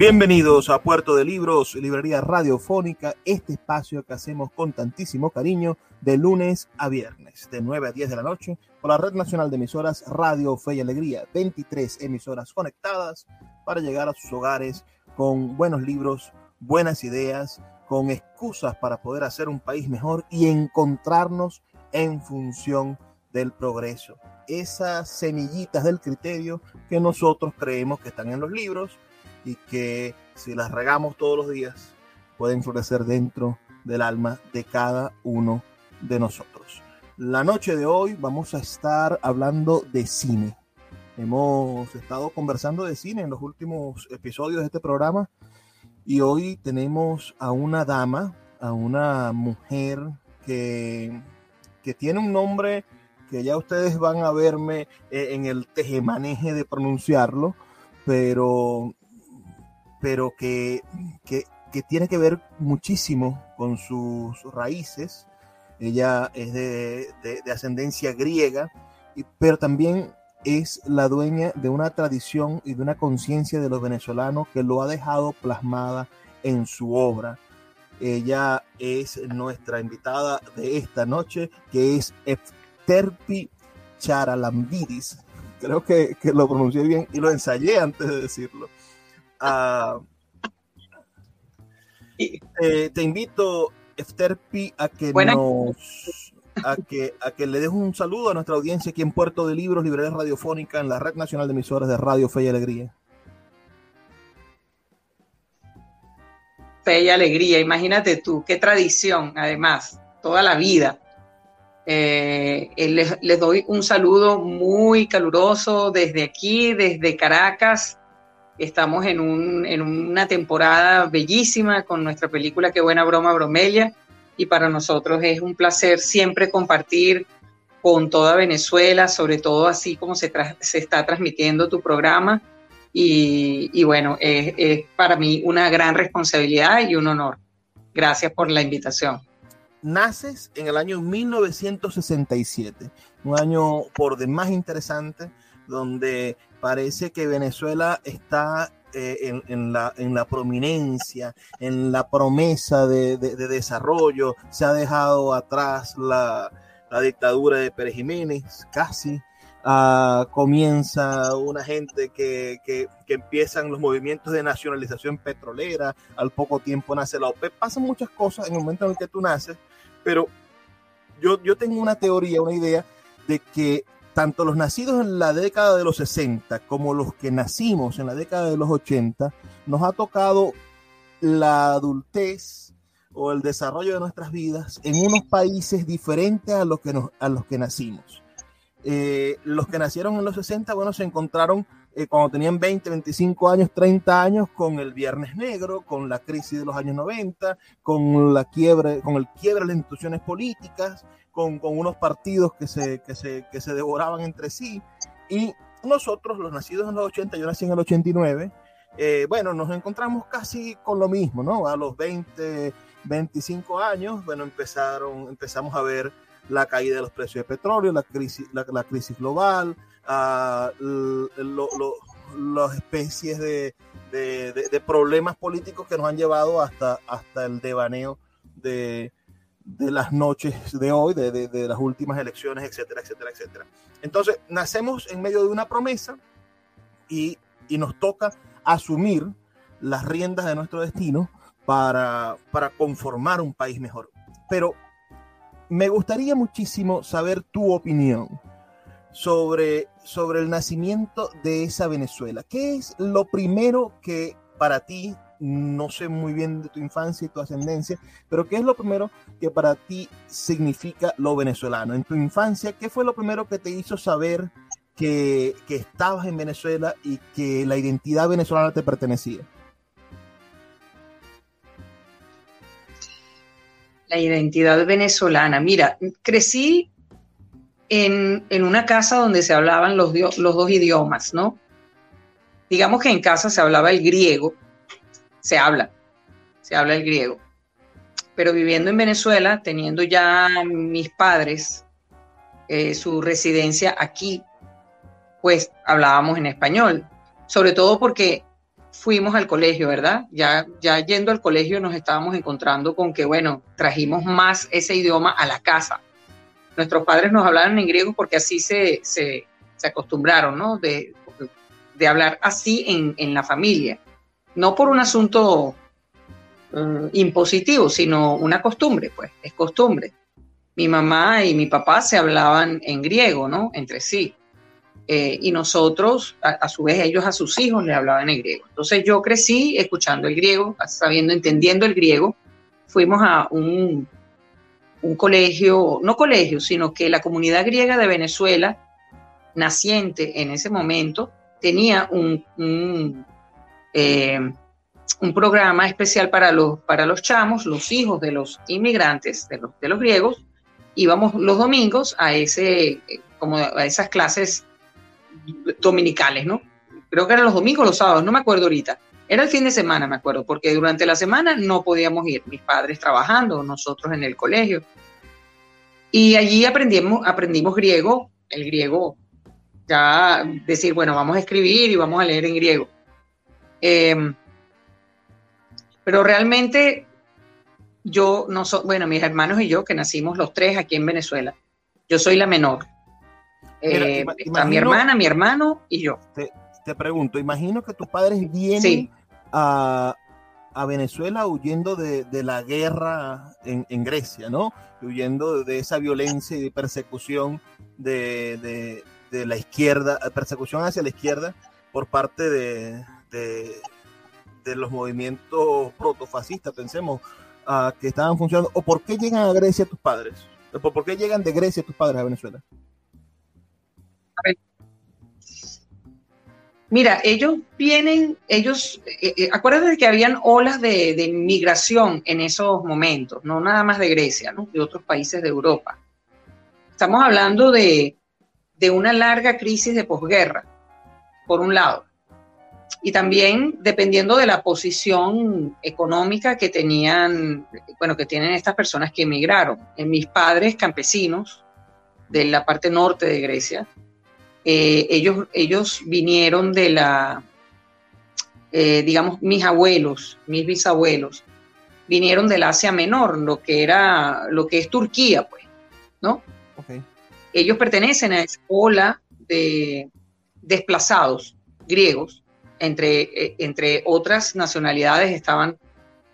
Bienvenidos a Puerto de Libros, librería radiofónica, este espacio que hacemos con tantísimo cariño de lunes a viernes, de 9 a 10 de la noche, por la Red Nacional de Emisoras Radio Fe y Alegría, 23 emisoras conectadas para llegar a sus hogares con buenos libros, buenas ideas, con excusas para poder hacer un país mejor y encontrarnos en función del progreso. Esas semillitas del criterio que nosotros creemos que están en los libros y que si las regamos todos los días pueden florecer dentro del alma de cada uno de nosotros. La noche de hoy vamos a estar hablando de cine. Hemos estado conversando de cine en los últimos episodios de este programa y hoy tenemos a una dama, a una mujer que, que tiene un nombre que ya ustedes van a verme eh, en el tejemaneje de pronunciarlo, pero pero que, que, tiene que ver muchísimo con sus raíces. Ella es de, ascendencia griega, pero también es la dueña de una tradición y de una conciencia de los venezolanos que lo ha dejado plasmada en su obra. Ella es nuestra invitada de esta noche, que es Efterpi Charalambidis. Creo que, que lo pronuncié bien y lo ensayé antes de decirlo. Ah, eh, te invito, Efterpi, a que nos a que, a que le des un saludo a nuestra audiencia aquí en Puerto de Libros, Librería Radiofónica, en la Red Nacional de Emisoras de Radio Fe y Alegría. Fe y Alegría, imagínate tú, qué tradición, además, toda la vida. Eh, les, les, doy un saludo muy caluroso desde aquí, desde Caracas, Estamos en, una temporada bellísima con nuestra película Qué buena broma, Bromella. Y para nosotros es un placer siempre compartir con toda Venezuela, sobre todo así como se, se está transmitiendo tu programa. Y, bueno, es, es para mí una gran responsabilidad y un honor. Gracias por la invitación. Naces en el año 1967, un año por demás interesante, donde parece que Venezuela está eh, en, la, en, la, prominencia, en la promesa de, desarrollo. Se ha dejado atrás la, dictadura de Pérez Jiménez, casi. Ah, comienza una gente que, que, empiezan los movimientos de nacionalización petrolera, al poco tiempo nace la OPEP, pasan muchas cosas en el momento en el que tú naces, pero yo, yo tengo una teoría, una idea de que tanto los nacidos en la década de los 60 como los que nacimos en la década de los 80, nos ha tocado la adultez o el desarrollo de nuestras vidas en unos países diferentes a los que, a los que nacimos. Eh, los que nacieron en los 60, bueno, se encontraron eh, cuando tenían 20, 25 años, 30 años, con el Viernes Negro, con la crisis de los años 90, con la quiebre, con el quiebre de las instituciones políticas, con, con unos partidos que se, que, se, que se devoraban entre sí. Y nosotros, los nacidos en los 80, yo nací en el 89, eh, bueno, nos encontramos casi con lo mismo, ¿no? A los 20, 25 años, bueno, empezaron, empezamos a ver la caída de los precios de petróleo, la crisis, la, crisis global, uh, las especies de, de, de, problemas políticos que nos han llevado hasta, hasta el devaneo de, de las noches de hoy, de, de, las últimas elecciones, etcétera, etcétera, etcétera. Entonces, nacemos en medio de una promesa y, y nos toca asumir las riendas de nuestro destino para, para conformar un país mejor. Pero me gustaría muchísimo saber tu opinión sobre, sobre el nacimiento de esa Venezuela. ¿Qué es lo primero que para ti, no sé muy bien de tu infancia y tu ascendencia, pero qué es lo primero que para ti significa lo venezolano? En tu infancia, ¿qué fue lo primero que te hizo saber que, que estabas en Venezuela y que la identidad venezolana te pertenecía? La identidad venezolana. Mira, crecí en, una casa donde se hablaban los, los dos idiomas, ¿no? Digamos que en casa se hablaba el griego, se habla, se habla el griego. Pero viviendo en Venezuela, teniendo ya mis padres eh, su residencia aquí, pues hablábamos en español, sobre todo porque fuimos al colegio, ¿verdad? Ya, ya yendo al colegio nos estábamos encontrando con que, bueno, trajimos más ese idioma a la casa nuestros padres nos hablaban en griego porque así se, se, acostumbraron, ¿no? De, de, hablar así en, en, la familia. No por un asunto eh, impositivo, sino una costumbre, pues, es costumbre. Mi mamá y mi papá se hablaban en griego, ¿no? Entre sí. Eh, y nosotros, a, su vez, ellos a sus hijos le hablaban en griego. Entonces yo crecí escuchando el griego, sabiendo, entendiendo el griego. Fuimos a un un colegio, no colegio, sino que la comunidad griega de Venezuela, naciente en ese momento, tenía un, eh, programa especial para los, para los chamos, los hijos de los inmigrantes, de los, de los griegos. Íbamos los domingos a, ese, como a esas clases dominicales, ¿no? Creo que eran los domingos los sábados, no me acuerdo ahorita. Era el fin de semana, me acuerdo, porque durante la semana no podíamos ir, mis padres trabajando, nosotros en el colegio. Y allí aprendimos, aprendimos griego, el griego, ya decir, bueno, vamos a escribir y vamos a leer en griego. Em, pero realmente yo no soy, bueno, mis hermanos y yo, que nacimos los tres aquí en Venezuela, yo soy la menor. Eh, está mi hermana, mi hermano y yo. Te, pregunto, imagino que tus padres vienen a, Venezuela huyendo de, la guerra en, Grecia, ¿no? Huyendo de esa violencia y de persecución de, la izquierda, persecución hacia la izquierda por parte de, los movimientos protofascistas, pensemos, que estaban funcionando. ¿O por qué llegan a Grecia tus padres? ¿Por qué llegan de Grecia tus padres a Venezuela? Mira, ellos vienen, ellos, eh, eh, acuérdate que habían olas de, migración en esos momentos, no nada más de Grecia, de otros países de Europa. Estamos hablando de, una larga crisis de posguerra, por un lado, y también dependiendo de la posición económica que tenían, bueno, que tienen estas personas que emigraron. En mis padres campesinos de la parte norte de Grecia, eh, ellos, ellos vinieron de la, eh, digamos, mis abuelos, mis bisabuelos, vinieron del Asia Menor, lo que era, lo que es Turquía, pues, ¿no? Ellos pertenecen a esa ola de desplazados griegos, entre, eh, entre otras nacionalidades estaban,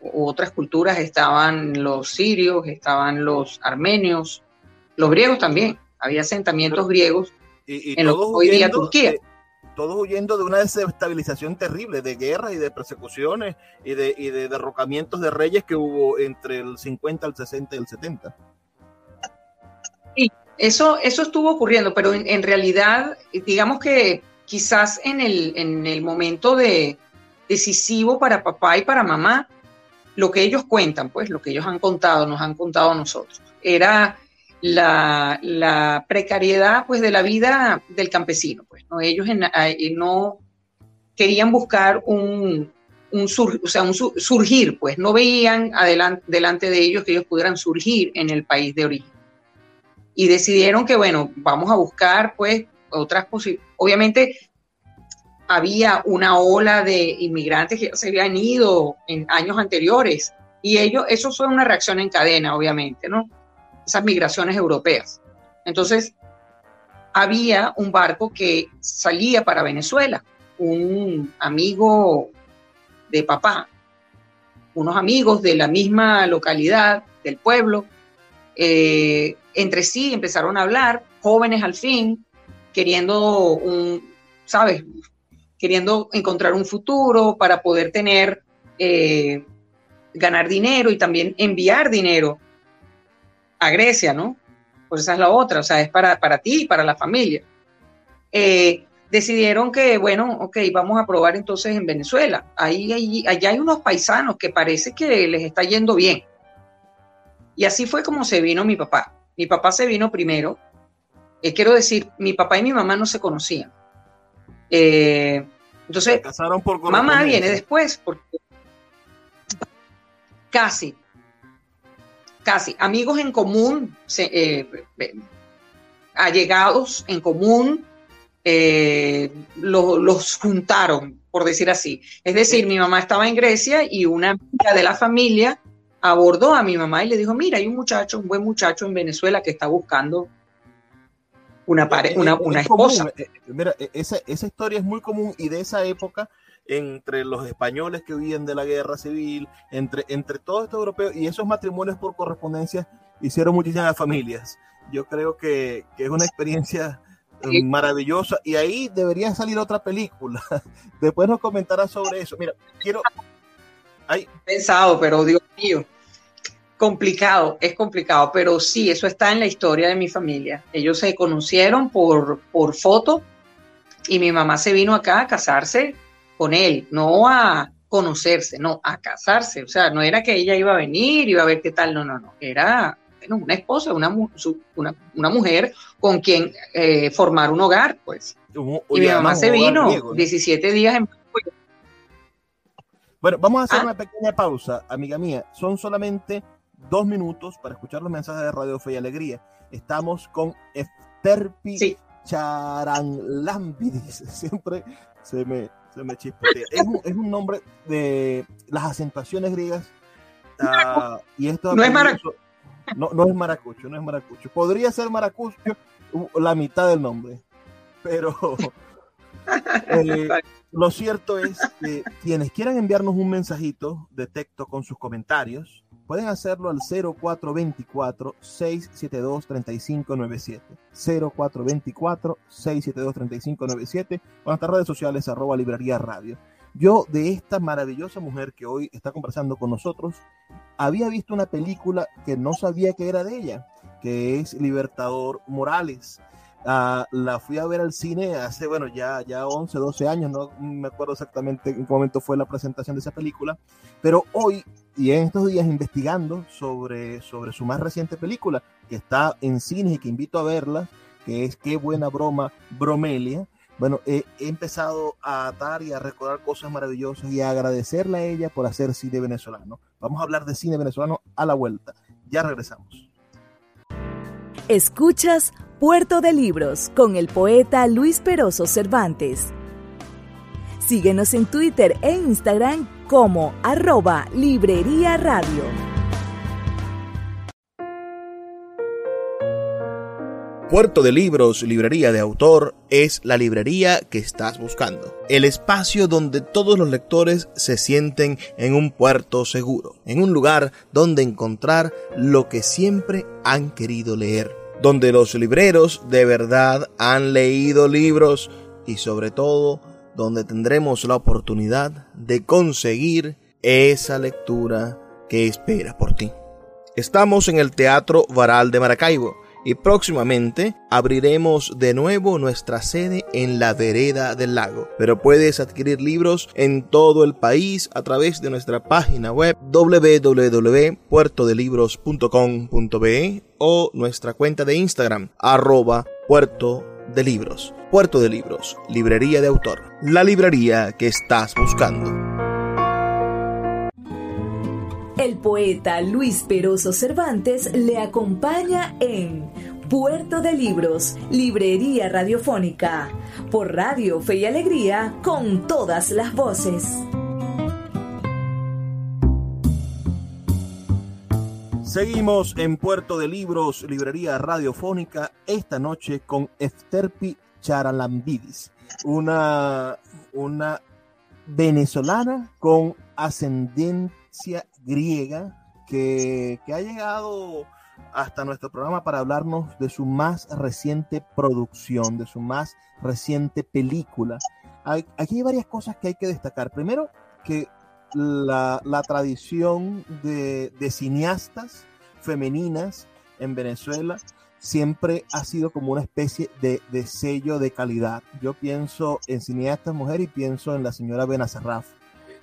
otras culturas estaban los sirios, estaban los armenios, los griegos también, había asentamientos griegos y, todos hoy día Turquía. todos huyendo de una desestabilización terrible, de guerras y de persecuciones y de, y de derrocamientos de reyes que hubo entre el 50, el 60 y el 70. Sí, eso, eso estuvo ocurriendo, pero en, realidad, digamos que quizás en el, en el momento de decisivo para papá y para mamá, lo que ellos cuentan, pues lo que ellos han contado, nos han contado a nosotros, era la, precariedad pues, de la vida del campesino. Pues, ¿no? Ellos no querían buscar un, un, o sea, un surgir, pues no veían adelante, delante de ellos que ellos pudieran surgir en el país de origen. Y decidieron que, bueno, vamos a buscar pues otras posibilidades. Obviamente había una ola de inmigrantes que se habían ido en años anteriores y ellos, eso fue una reacción en cadena, obviamente, ¿no? esas migraciones europeas. Entonces, había un barco que salía para Venezuela. Un amigo de papá, unos amigos de la misma localidad, del pueblo, eh, entre sí empezaron a hablar, jóvenes al fin, queriendo ¿sabes? Queriendo encontrar un futuro para poder tener, eh, ganar dinero y también enviar dinero a Grecia, ¿no? Pues esa es la otra, o sea, es para, para ti y para la familia. Eh, decidieron que, bueno, ok, vamos a probar entonces en Venezuela. Ahí, ahí, allá hay unos paisanos que parece que les está yendo bien. Y así fue como se vino mi papá. Mi papá se vino primero. Eh, quiero decir, mi papá y mi mamá no se conocían. Eh, entonces, mamá viene después, porque casi, casi, amigos en común, eh, allegados en común, los juntaron, por decir así. Es decir, mi mamá estaba en Grecia y una amiga de la familia abordó a mi mamá y le dijo, mira, hay un muchacho, un buen muchacho en Venezuela que está buscando una, una, esposa. Eh, mira, e, esa, esa historia es muy común y de esa época entre los españoles que huían de la guerra civil, entre, entre todos estos europeos, y esos matrimonios por correspondencia hicieron muchísimas familias. Yo creo que, es una experiencia eh, maravillosa y ahí debería salir otra película. Después nos comentará sobre eso. Mira, quiero... Hay... Pensado, pero Dios mío complicado, es complicado, pero sí, eso está en la historia de mi familia. Ellos se conocieron por, por foto y mi mamá se vino acá a casarse con él, no a conocerse, no, a casarse. O sea, no era que ella iba a venir, iba a ver qué tal, no, no, no. Era una esposa, una, una, mujer con quien eh, formar un hogar, pues. y mi mamá se vino 17 días en bueno, vamos a hacer ah. una pequeña pausa, amiga mía. Son solamente dos minutos para escuchar los mensajes de Radio Fe y Alegría. Estamos con Efterpi sí. Siempre se me, se me chispotea. Es un, es un, nombre de las acentuaciones griegas. Uh, y esto no es maracucho. No, no es maracucho, no es maracucho. Podría ser maracucho la mitad del nombre. Pero eh, lo cierto es que quienes quieran enviarnos un mensajito de texto con sus comentarios, Pueden hacerlo al 0424-672-3597. 0424-672-3597 o en nuestras redes sociales arroba librería radio. Yo de esta maravillosa mujer que hoy está conversando con nosotros, había visto una película que no sabía que era de ella, que es Libertador Morales. Uh, la fui a ver al cine hace, bueno, ya, ya 11, 12 años, no me acuerdo exactamente en qué momento fue la presentación de esa película, pero hoy y en estos días investigando sobre, sobre su más reciente película, que está en cines y que invito a verla, que es Qué buena broma, Bromelia. Bueno, he empezado a atar y a recordar cosas maravillosas y a agradecerle a ella por hacer cine venezolano. Vamos a hablar de cine venezolano a la vuelta. Ya regresamos. Escuchas Puerto de Libros con el poeta Luis Peroso Cervantes. Síguenos en Twitter e Instagram como arroba Librería Radio. Puerto de Libros, Librería de Autor, es la librería que estás buscando. El espacio donde todos los lectores se sienten en un puerto seguro, en un lugar donde encontrar lo que siempre han querido leer, donde los libreros de verdad han leído libros y sobre todo donde tendremos la oportunidad de conseguir esa lectura que espera por ti. Estamos en el Teatro Varal de Maracaibo y próximamente abriremos de nuevo nuestra sede en la vereda del lago. Pero puedes adquirir libros en todo el país a través de nuestra página web www.puertodelibros.com.be o nuestra cuenta de Instagram arroba puerto de libros. Puerto de Libros, librería de autor. La librería que estás buscando. El poeta Luis Peroso Cervantes le acompaña en Puerto de Libros, Librería Radiofónica, por Radio Fe y Alegría, con todas las voces. Seguimos en Puerto de Libros, Librería Radiofónica, esta noche con Efterpi Charalambidis, una, una venezolana con ascendencia griega que, que ha llegado hasta nuestro programa para hablarnos de su más reciente producción, de su más reciente película. Aquí hay varias cosas que hay que destacar. Primero, que la, tradición de, cineastas femeninas en Venezuela siempre ha sido como una especie de, sello de calidad. Yo pienso en cineastas mujeres y pienso en la señora Benazarraf.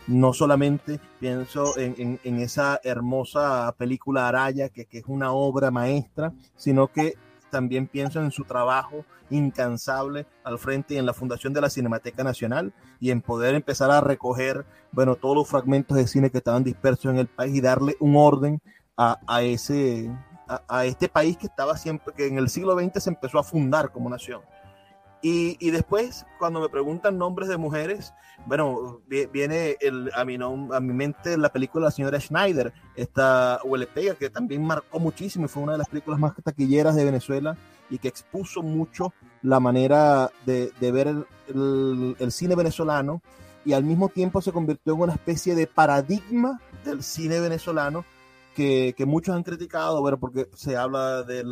No solamente pienso en, esa hermosa película Araya, que, que es una obra maestra, sino que también pienso en su trabajo incansable al frente y en la fundación de la Cinemateca Nacional y en poder empezar a recoger, bueno, todos los fragmentos de cine que estaban dispersos en el país y darle un orden a, ese, a, este país que estaba siempre, que en el siglo XX se empezó a fundar como nación. Y, después, cuando me preguntan nombres de mujeres, bueno, viene el, a, mi a mi mente la película de la señora Schneider, esta Huelepega, que también marcó muchísimo y fue una de las películas más taquilleras de Venezuela y que expuso mucho la manera de, ver el, el, cine venezolano y al mismo tiempo se convirtió en una especie de paradigma del cine venezolano que, muchos han criticado, bueno, porque se habla de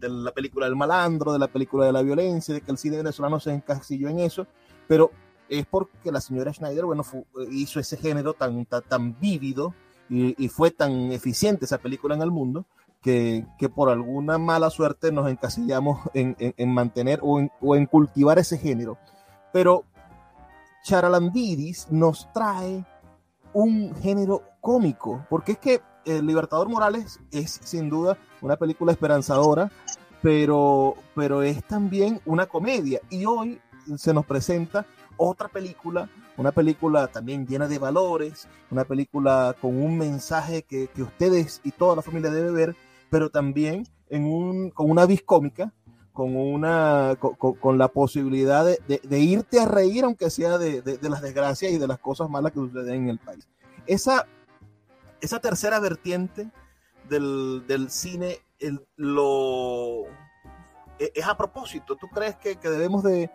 la película del malandro, de la película de la violencia, de que el cine venezolano se encasilló en eso, pero es porque la señora Schneider, bueno, hizo ese género tan, tan, vívido y, fue tan eficiente esa película en el mundo, que, por alguna mala suerte nos encasillamos en, mantener o en, o en cultivar ese género. Pero Charalandidis nos trae un género cómico, porque es que el Libertador Morales es sin duda una película esperanzadora, pero, pero es también una comedia. Y hoy se nos presenta otra película, una película también llena de valores, una película con un mensaje que, ustedes y toda la familia debe ver, pero también en un, con una vis cómica, con, una, con, la posibilidad de, irte a reír, aunque sea de, de, las desgracias y de las cosas malas que suceden en el país. Esa esa tercera vertiente del, cine lo, e, es a propósito. ¿Tú crees que, debemos de,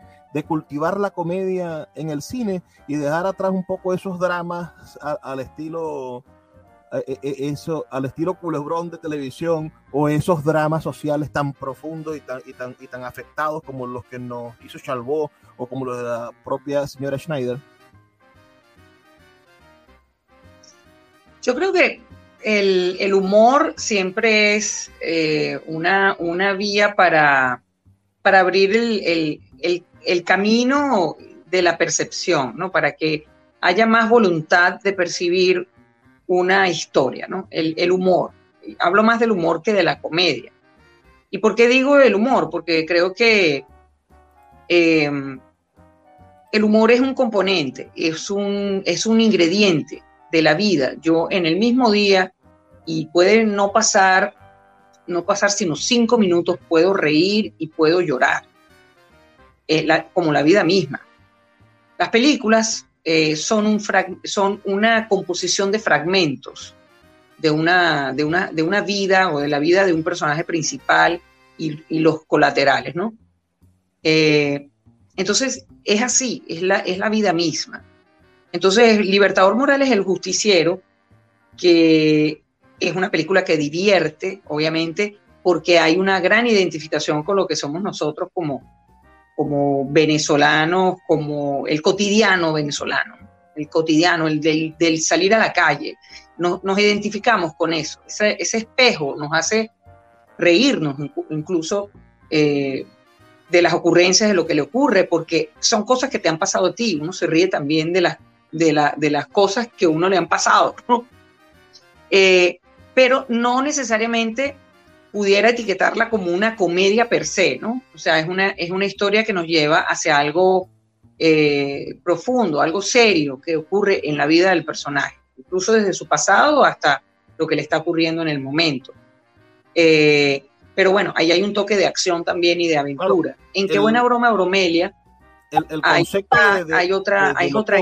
cultivar la comedia en el cine y dejar atrás un poco esos dramas al estilo e, e, eso, al estilo culebrón de televisión o esos dramas sociales tan profundos y tan, y tan, y tan afectados como los que nos hizo Chalbó o como los de la propia señora Schneider? Yo creo que el, humor siempre es eh, una, una, vía para, para abrir el, camino de la percepción, ¿no? Para que haya más voluntad de percibir una historia, ¿no? El, humor. Hablo más del humor que de la comedia. ¿Y por qué digo el humor? Porque creo que em, el humor es un componente, es un, es un ingrediente de la vida. Yo en el mismo día, y puede no pasar, no pasar sino cinco minutos, puedo reír y puedo llorar, como la vida misma. Las películas eh, son, un son una composición de fragmentos de una, de, una, de una vida o de la vida de un personaje principal y, los colaterales, ¿no? Eh, entonces, es así, es la, es la vida misma. Entonces, Libertador Morales, el justiciero, que es una película que divierte, obviamente, porque hay una gran identificación con lo que somos nosotros como, como venezolanos, como el cotidiano venezolano, el cotidiano, el del, salir a la calle. Nos, identificamos con eso. Ese, espejo nos hace reírnos incluso eh, de las ocurrencias de lo que le ocurre, porque son cosas que te han pasado a ti. Uno se ríe también de las de, la, de las cosas que uno le han pasado, eh, pero no necesariamente pudiera etiquetarla como una comedia per se, ¿no? O sea, es una, es una historia que nos lleva hacia algo eh, profundo, algo serio que ocurre en la vida del personaje, incluso desde su pasado hasta lo que le está ocurriendo en el momento. Eh, pero bueno, ahí hay un toque de acción también y de aventura. en qué buena broma bromelia. El, concepto hay, otra, hay otra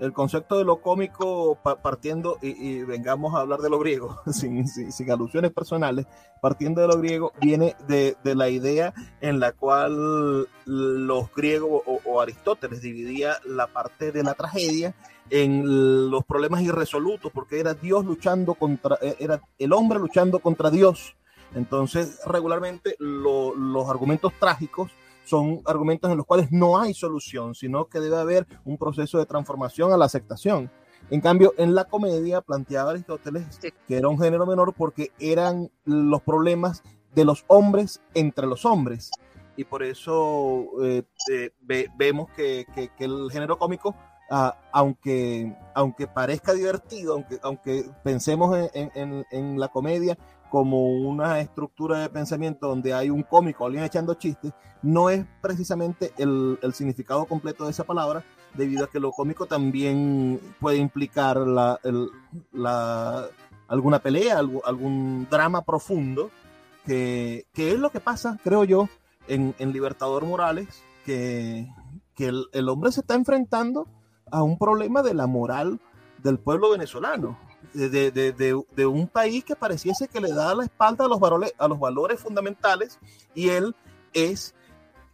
el concepto de lo cómico partiendo, y, vengamos a hablar de lo griego, sin, sin, alusiones personales, partiendo de lo griego, viene de, de la idea en la cual los griegos o, Aristóteles dividía la parte de la tragedia en los problemas irresolutos, porque era Dios luchando contra, e, era el hombre luchando contra Dios. Entonces, regularmente los argumentos trágicos son argumentos en los cuales no hay solución, sino que debe haber un proceso de transformación a la aceptación. En cambio, en la comedia planteaba Aristóteles que era un género menor porque eran los problemas de los hombres entre los hombres. Y por eso eh, eh, vemos que, el género cómico, ah, aunque, aunque parezca divertido, aunque, aunque pensemos en, en la comedia como una estructura de pensamiento donde hay un cómico, alguien echando chistes, no es precisamente el, significado completo de esa palabra, debido a que lo cómico también puede implicar la, alguna pelea, algún, drama profundo, que, es lo que pasa, creo yo, en, Libertador Morales, que, el, el hombre se está enfrentando a un problema de la moral del pueblo venezolano de, un país que pareciese que le da la espalda a los valores, a los valores fundamentales y él es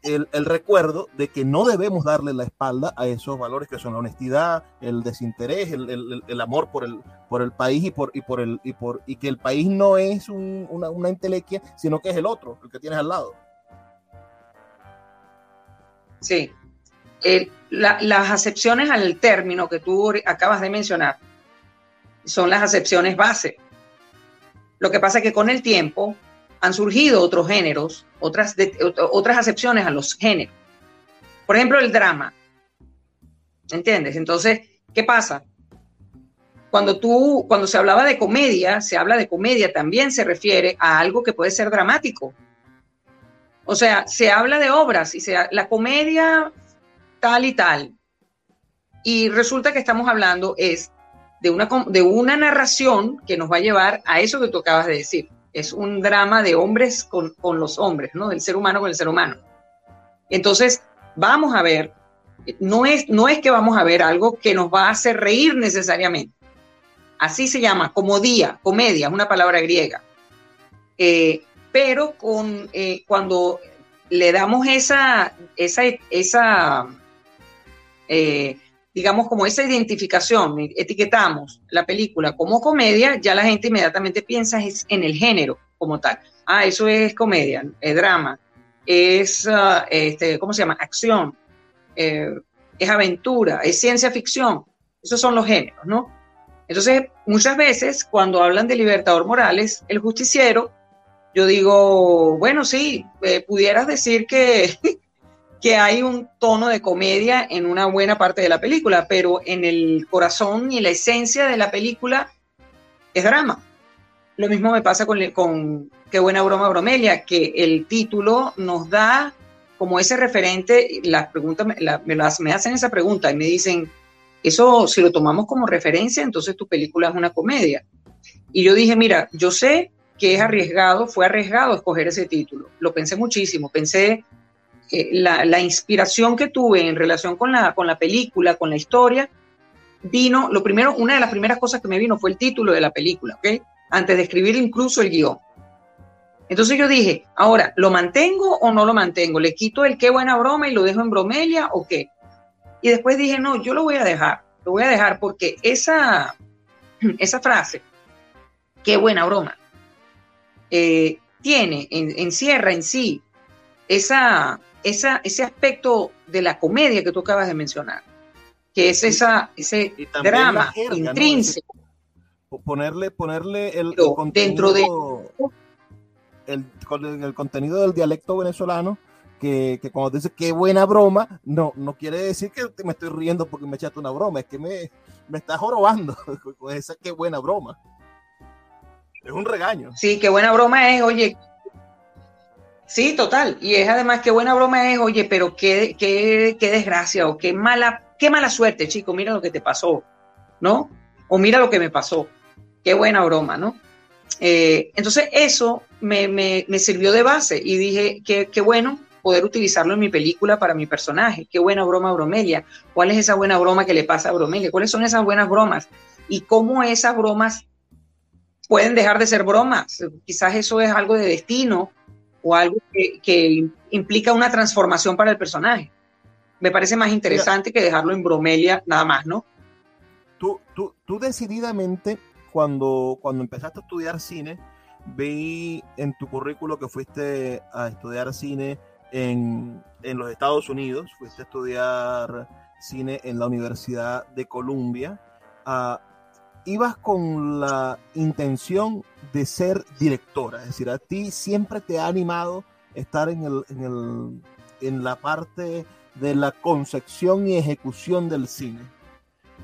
el, recuerdo de que no debemos darle la espalda a esos valores que son la honestidad, el desinterés, el, amor por el, por el país y por, y por el y por y que el país no es una, una entelequia, sino que es el otro, el que tienes al lado. Sí. las acepciones al término que tú acabas de mencionar son las acepciones base. Lo que pasa es que con el tiempo han surgido otros géneros, otras, otras acepciones a los géneros. Por ejemplo, el drama. ¿Entiendes? Entonces, ¿qué pasa? Cuando tú, cuando se hablaba de comedia, se habla de comedia, también se refiere a algo que puede ser dramático. O sea, se habla de obras y sea la comedia tal y tal. Y resulta que estamos hablando es de una, de una narración que nos va a llevar a eso que tú acabas de decir. Es un drama de hombres con, los hombres, ¿no? Del ser humano con el ser humano. Entonces, vamos a ver, no es, no es que vamos a ver algo que nos va a hacer reír necesariamente. Así se llama, comodía, comedia, es una palabra griega. Eh, pero con, eh, cuando le damos esa, esa, esa eh, digamos, como esa identificación, etiquetamos la película como comedia, ya la gente inmediatamente piensa en el género como tal. Ah, eso es comedia, es drama, es, ah, este, ¿cómo se llama? Acción, eh, es aventura, es ciencia ficción. Esos son los géneros, ¿no? Entonces, muchas veces cuando hablan de Libertador Morales, el justiciero, yo digo, bueno, sí, eh, pudieras decir que que hay un tono de comedia en una buena parte de la película, pero en el corazón y la esencia de la película es drama. Lo mismo me pasa con, con Qué buena broma bromelia, que el título nos da como ese referente, las preguntas me, me hacen esa pregunta y me dicen, eso si lo tomamos como referencia, entonces tu película es una comedia. Y yo dije, mira, yo sé que es arriesgado, fue arriesgado escoger ese título. Lo pensé muchísimo, pensé eh, la, inspiración que tuve en relación con la, con la película, con la historia, vino, lo primero, una de las primeras cosas que me vino fue el título de la película, ¿ok? Antes de escribir incluso el guion. Entonces yo dije, ahora, ¿lo mantengo o no lo mantengo? ¿Le quito el qué buena broma y lo dejo en bromelia o qué? Y después dije, no, yo lo voy a dejar, lo voy a dejar porque esa, esa frase, qué buena broma, eh, tiene, encierra en sí esa, ese aspecto de la comedia que tú acabas de mencionar, que es esa, ese drama intrínseco. Ponerle, ponerle el, contenido, dentro de el, el, contenido del dialecto venezolano, que, que cuando dice qué buena broma, no, no quiere decir que me estoy riendo porque me echaste una broma, es que me, me estás jorobando con esa qué buena broma. Es un regaño. Sí, qué buena broma es, oye, Sí, total. Y es además qué buena broma es, oye, pero qué, qué, qué desgracia o qué mala, qué mala suerte, chico, mira lo que te pasó, ¿no? O mira lo que me pasó. Qué buena broma, ¿no? Eh, entonces eso me, me, me, sirvió de base y dije, qué, qué bueno, poder utilizarlo en mi película para mi personaje. Qué buena broma Bromelia. ¿Cuál es esa buena broma que le pasa a Bromelia? ¿Cuáles son esas buenas bromas? Y cómo esas bromas pueden dejar de ser bromas. Quizás eso es algo de destino o algo que, implica una transformación para el personaje. Me parece más interesante que dejarlo en bromelia nada más, ¿no? Tú, tú, tú decididamente, cuando, cuando empezaste a estudiar cine, vi en tu currículo que fuiste a estudiar cine en, en, los Estados Unidos, fuiste a estudiar cine en la Universidad de Columbia. Uh, ibas con la intención de ser directora, es decir, a ti siempre te ha animado estar en, el, en, el, en la parte de la concepción y ejecución del cine.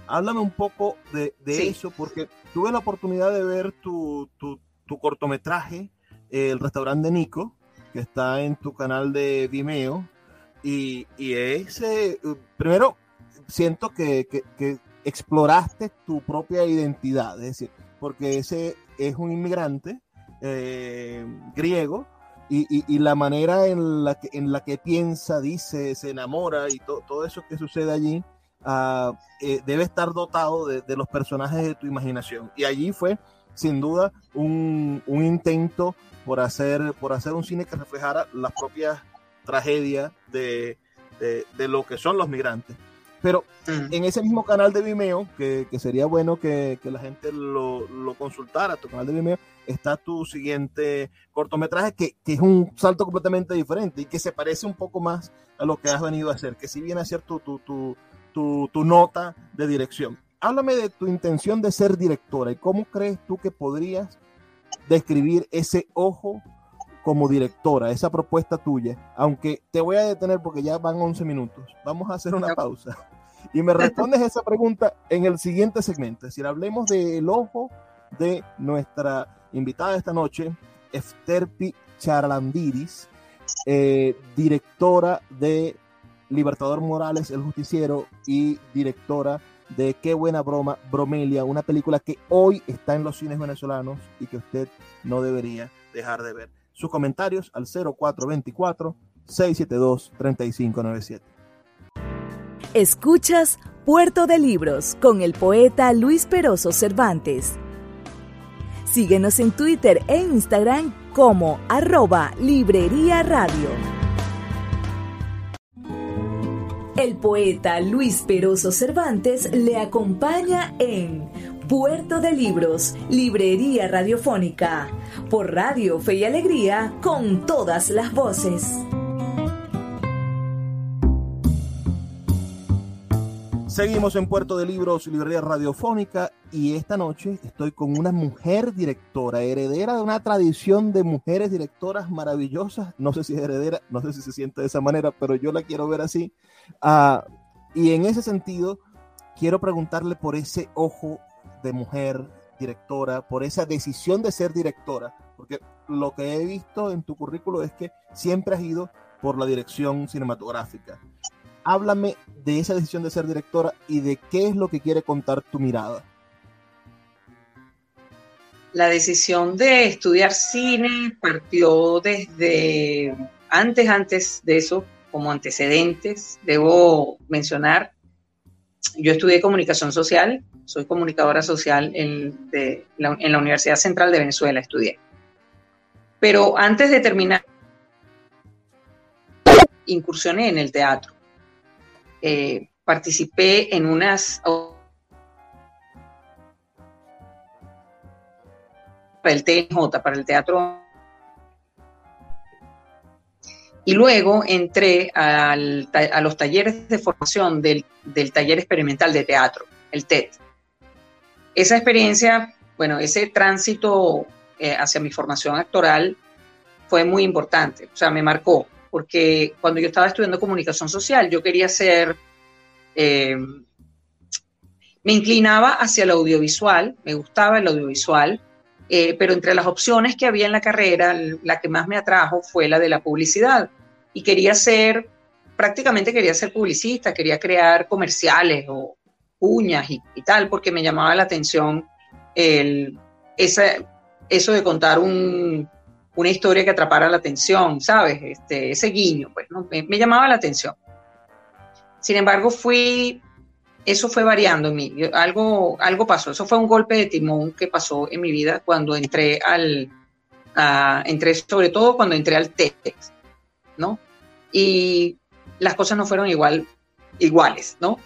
Háblame un poco de, de sí. eso, porque tuve la oportunidad de ver tu, tu, tu cortometraje, El restaurante de Nico, que está en tu canal de Vimeo. Y, y ese, primero, siento que, que, que, exploraste tu propia identidad, es decir, porque ese es un inmigrante eh, griego y, la manera en la, que, en la que piensa, dice, se enamora y to, todo eso que sucede allí uh, debe estar dotado de, los personajes de tu imaginación. Y allí fue, sin duda, un, intento por hacer, por hacer un cine que reflejara las propias tragedias de, de lo que son los migrantes. Pero mm. en ese mismo canal de Vimeo, que, que sería bueno que, que la gente lo, lo, consultara, tu canal de Vimeo, está tu siguiente cortometraje, que, que, es un salto completamente diferente y que se parece un poco más a lo que has venido a hacer, que si viene a ser tu, tu, tu, tu, tu nota de dirección. Háblame de tu intención de ser directora y cómo crees tú que podrías describir ese ojo como directora, esa propuesta tuya, aunque te voy a detener porque ya van 11 minutos. Vamos a hacer una pausa. Y me respondes esa pregunta en el siguiente segmento. Es decir, hablemos del ojo de nuestra invitada de esta noche, Efterpi Charlandiris, eh, directora de Libertador Morales, El Justiciero, y directora de Qué Buena Broma, Bromelia, una película que hoy está en los cines venezolanos y que usted no debería dejar de ver. Sus comentarios al 0424 672 3597. Escuchas Puerto de Libros con el poeta Luis Peroso Cervantes. Síguenos en Twitter e Instagram como arroba Librería Radio. El poeta Luis Peroso Cervantes le acompaña en Puerto de Libros, Librería Radiofónica, por Radio Fe y Alegría, con todas las voces. Seguimos en Puerto de Libros, Librería Radiofónica, y esta noche estoy con una mujer directora, heredera de una tradición de mujeres directoras maravillosas. No sé si es heredera, no sé si se siente de esa manera, pero yo la quiero ver así. Uh, y en ese sentido, quiero preguntarle por ese ojo de mujer directora, por esa decisión de ser directora, porque lo que he visto en tu currículo es que siempre has ido por la dirección cinematográfica háblame de esa decisión de ser directora y de qué es lo que quiere contar tu mirada. La decisión de estudiar cine partió desde antes, antes de eso, como antecedentes, debo mencionar, yo estudié comunicación social, soy comunicadora social en, la Universidad Central de Venezuela, estudié. Pero antes de terminar, incursioné en el teatro eh, participé en unas para el TNJ, para el teatro. Y luego entré a los talleres de formación del, del, taller experimental de teatro, el TED. Esa experiencia, bueno, ese tránsito eh, hacia mi formación actoral fue muy importante, o sea, me marcó porque cuando yo estaba estudiando comunicación social, yo quería ser, eh, me inclinaba hacia el audiovisual, me gustaba el audiovisual, eh, pero entre las opciones que había en la carrera, la que más me atrajo fue la de la publicidad. Y quería ser, prácticamente quería ser publicista, quería crear comerciales o uñas y, tal, porque me llamaba la atención el, esa, eso de contar un, una historia que atrapara la atención, ¿sabes? Este, ese guiño, pues, me, llamaba la atención. Sin embargo, fui, eso fue variando en mí, algo, algo pasó, eso fue un golpe de timón que pasó en mi vida cuando entré al, entré sobre todo cuando entré al TEDx, ¿no? Y las cosas no fueron igual, iguales, ¿no?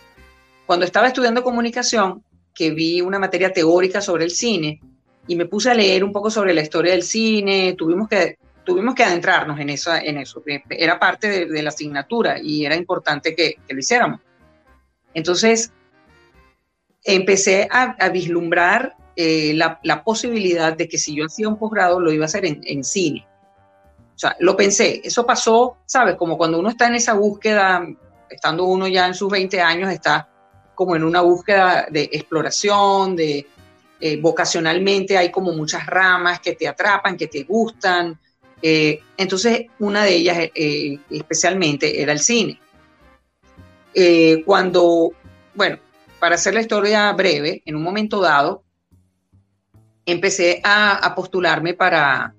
Cuando estaba estudiando comunicación, que vi una materia teórica sobre el cine, y me puse a leer un poco sobre la historia del cine, tuvimos que, tuvimos que adentrarnos en, esa, en eso, era parte de, la asignatura y era importante que, lo hiciéramos. Entonces, empecé a, vislumbrar eh, la, posibilidad de que si yo hacía un posgrado lo iba a hacer en, cine. O sea, lo pensé, eso pasó, ¿sabes? Como cuando uno está en esa búsqueda, estando uno ya en sus 20 años, está como en una búsqueda de exploración, de, eh, vocacionalmente hay como muchas ramas que te atrapan, que te gustan. Eh, entonces, una de ellas especialmente era el cine. Cuando, bueno, para hacer la historia breve, en un momento dado, empecé a, postularme para,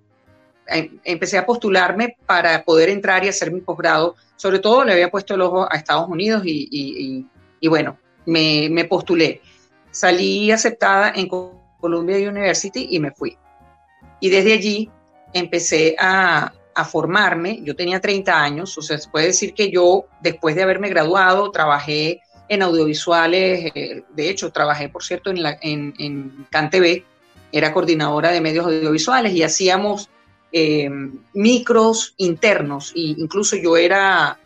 empecé a postularme para poder entrar y hacer mi posgrado. Sobre todo le había puesto el ojo a Estados Unidos y, bueno, me, me postulé salí aceptada en Columbia University y me fui. Y desde allí empecé a, formarme. Yo tenía 30 años, o sea, se puede decir que yo, después de haberme graduado, trabajé en audiovisuales. Eh, de hecho, trabajé, por cierto, en, la, en, en CanTV, era coordinadora de medios audiovisuales y hacíamos eh, micros internos. E incluso yo era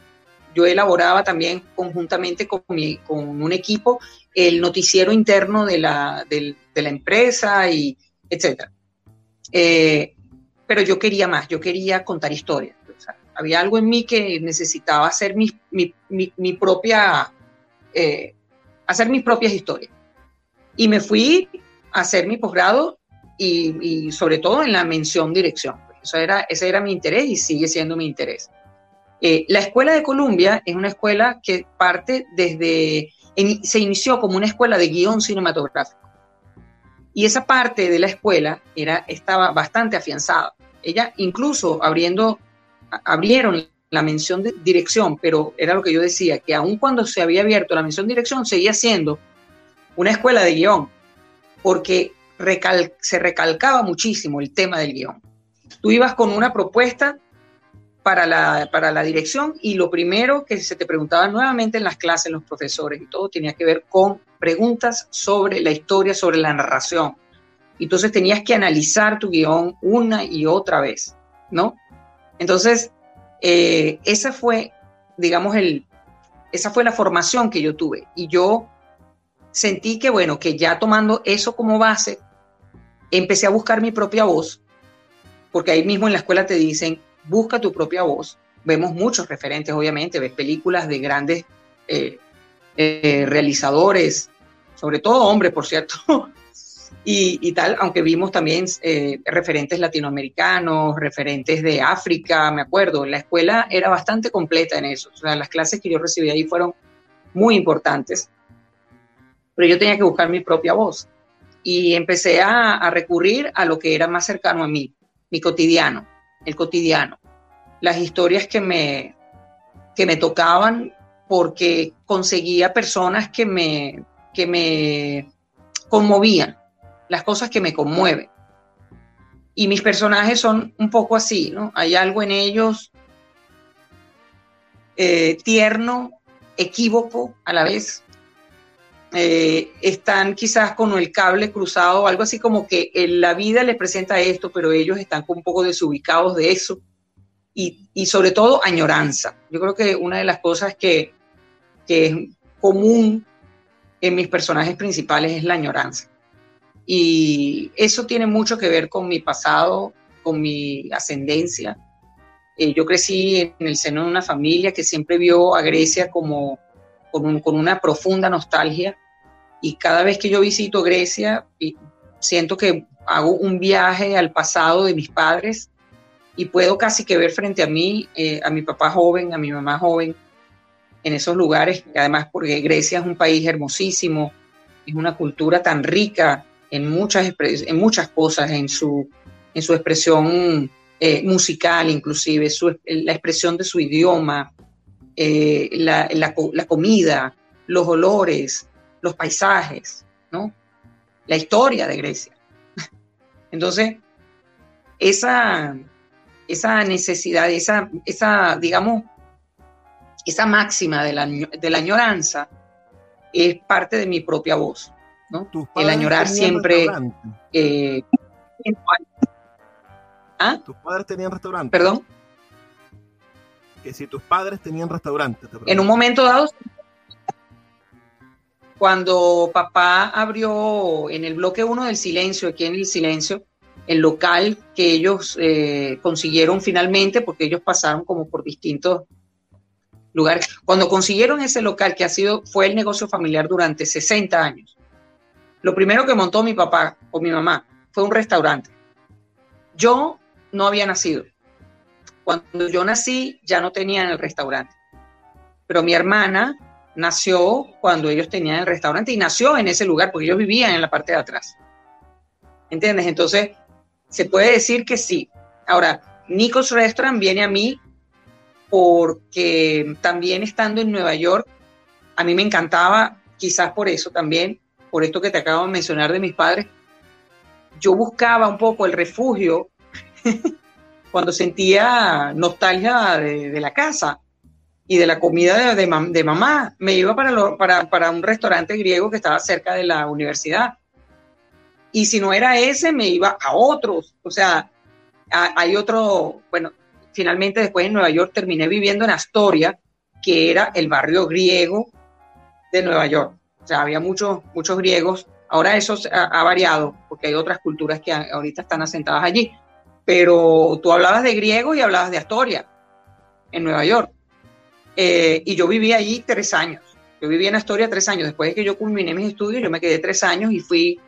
yo elaboraba también conjuntamente con, con un equipo el noticiero interno de la, de, la empresa y etcétera. Eh, pero yo quería más, yo quería contar historias. había algo en mí que necesitaba hacer mi, mi, mi, propia, eh, hacer mis propias historias. Y me fui a hacer mi posgrado y, y, sobre todo en la mención dirección. Eso era, ese era mi interés y sigue siendo mi interés. Eh, la Escuela de Columbia es una escuela que parte desde, se inició como una escuela de guion cinematográfico. Y esa parte de la escuela era, estaba bastante afianzada. Ella incluso abriendo, abrieron la mención de dirección, pero era lo que yo decía, que aun cuando se había abierto la mención de dirección, seguía siendo una escuela de guion, porque se recalcaba muchísimo el tema del guion. Tú ibas con una propuesta para la, para la dirección y lo primero que se te preguntaba nuevamente en las clases, los profesores y todo, tenía que ver con preguntas sobre la historia, sobre la narración. Entonces tenías que analizar tu guion una y otra vez, ¿no? Entonces, eh, esa fue, digamos, el, esa fue la formación que yo tuve. Y yo sentí que, bueno, que ya tomando eso como base, empecé a buscar mi propia voz, porque ahí mismo en la escuela te dicen, busca tu propia voz. Vemos muchos referentes, obviamente, ves películas de grandes eh, eh, realizadores, sobre todo hombres, por cierto, y, tal, aunque vimos también eh, referentes latinoamericanos, referentes de África, me acuerdo, la escuela era bastante completa en eso, o sea, las clases que yo recibí ahí fueron muy importantes, pero yo tenía que buscar mi propia voz. Y empecé a recurrir a lo que era más cercano a mí, mi cotidiano el cotidiano, las historias que me, que me tocaban porque conseguía personas que me, que me conmovían, las cosas que me conmueven. Y mis personajes son un poco así, ¿no? Hay algo en ellos eh, tierno, equívoco a la vez. Eh, están quizás con el cable cruzado, algo así como que en la vida les presenta esto, pero ellos están un poco desubicados de eso. Y, y, sobre todo añoranza. Yo creo que una de las cosas que, que es común en mis personajes principales es la añoranza. Y eso tiene mucho que ver con mi pasado, con mi ascendencia. Eh, yo crecí en el seno de una familia que siempre vio a Grecia como con, una profunda nostalgia y cada vez que yo visito Grecia, siento que hago un viaje al pasado de mis padres y puedo casi que ver frente a mí, eh, a mi papá joven, a mi mamá joven, en esos lugares, además porque Grecia es un país hermosísimo, es una cultura tan rica en muchas, en muchas cosas, en su, en su expresión eh, musical inclusive, la expresión de su idioma, eh, la, la, comida, los olores, los paisajes, ¿no? La historia de Grecia. Entonces, esa, esa necesidad, esa, esa, digamos, esa máxima de la, de la añoranza es parte de mi propia voz, ¿no? El añorar siempre... ¿Ah? ¿Tus padres tenían restaurante? ¿Perdón? Que si tus padres tenían restaurante. en un momento dado, cuando papá abrió en el bloque 1 del silencio, aquí en el silencio, el local que ellos eh, consiguieron finalmente, porque ellos pasaron como por distintos lugares. Cuando consiguieron ese local, que ha sido, fue el negocio familiar durante 60 años, lo primero que montó mi papá o mi mamá fue un restaurante. Yo no había nacido. Cuando yo nací ya no tenían el restaurante. Pero mi hermana nació cuando ellos tenían el restaurante y nació en ese lugar porque ellos vivían en la parte de atrás. ¿Entiendes? Entonces, se puede decir que sí. Ahora, Nico's Restaurant viene a mí porque también estando en Nueva York, a mí me encantaba, quizás por eso también, por esto que te acabo de mencionar de mis padres, yo buscaba un poco el refugio cuando sentía nostalgia de, la casa y de la comida de, mamá, me iba para, para, un restaurante griego que estaba cerca de la universidad. Y si no era ese, me iba a otros. O sea, hay otro, bueno, finalmente después en Nueva York terminé viviendo en Astoria, que era el barrio griego de Nueva York. O sea, había muchos, muchos griegos. Ahora eso ha variado, porque hay otras culturas que ahorita están asentadas allí pero tú hablabas de griego y hablabas de Astoria, en Nueva York. Eh, y yo viví allí tres años. Yo viví en Astoria tres años. Después de que yo culminé mis estudios, yo me quedé tres años y fui,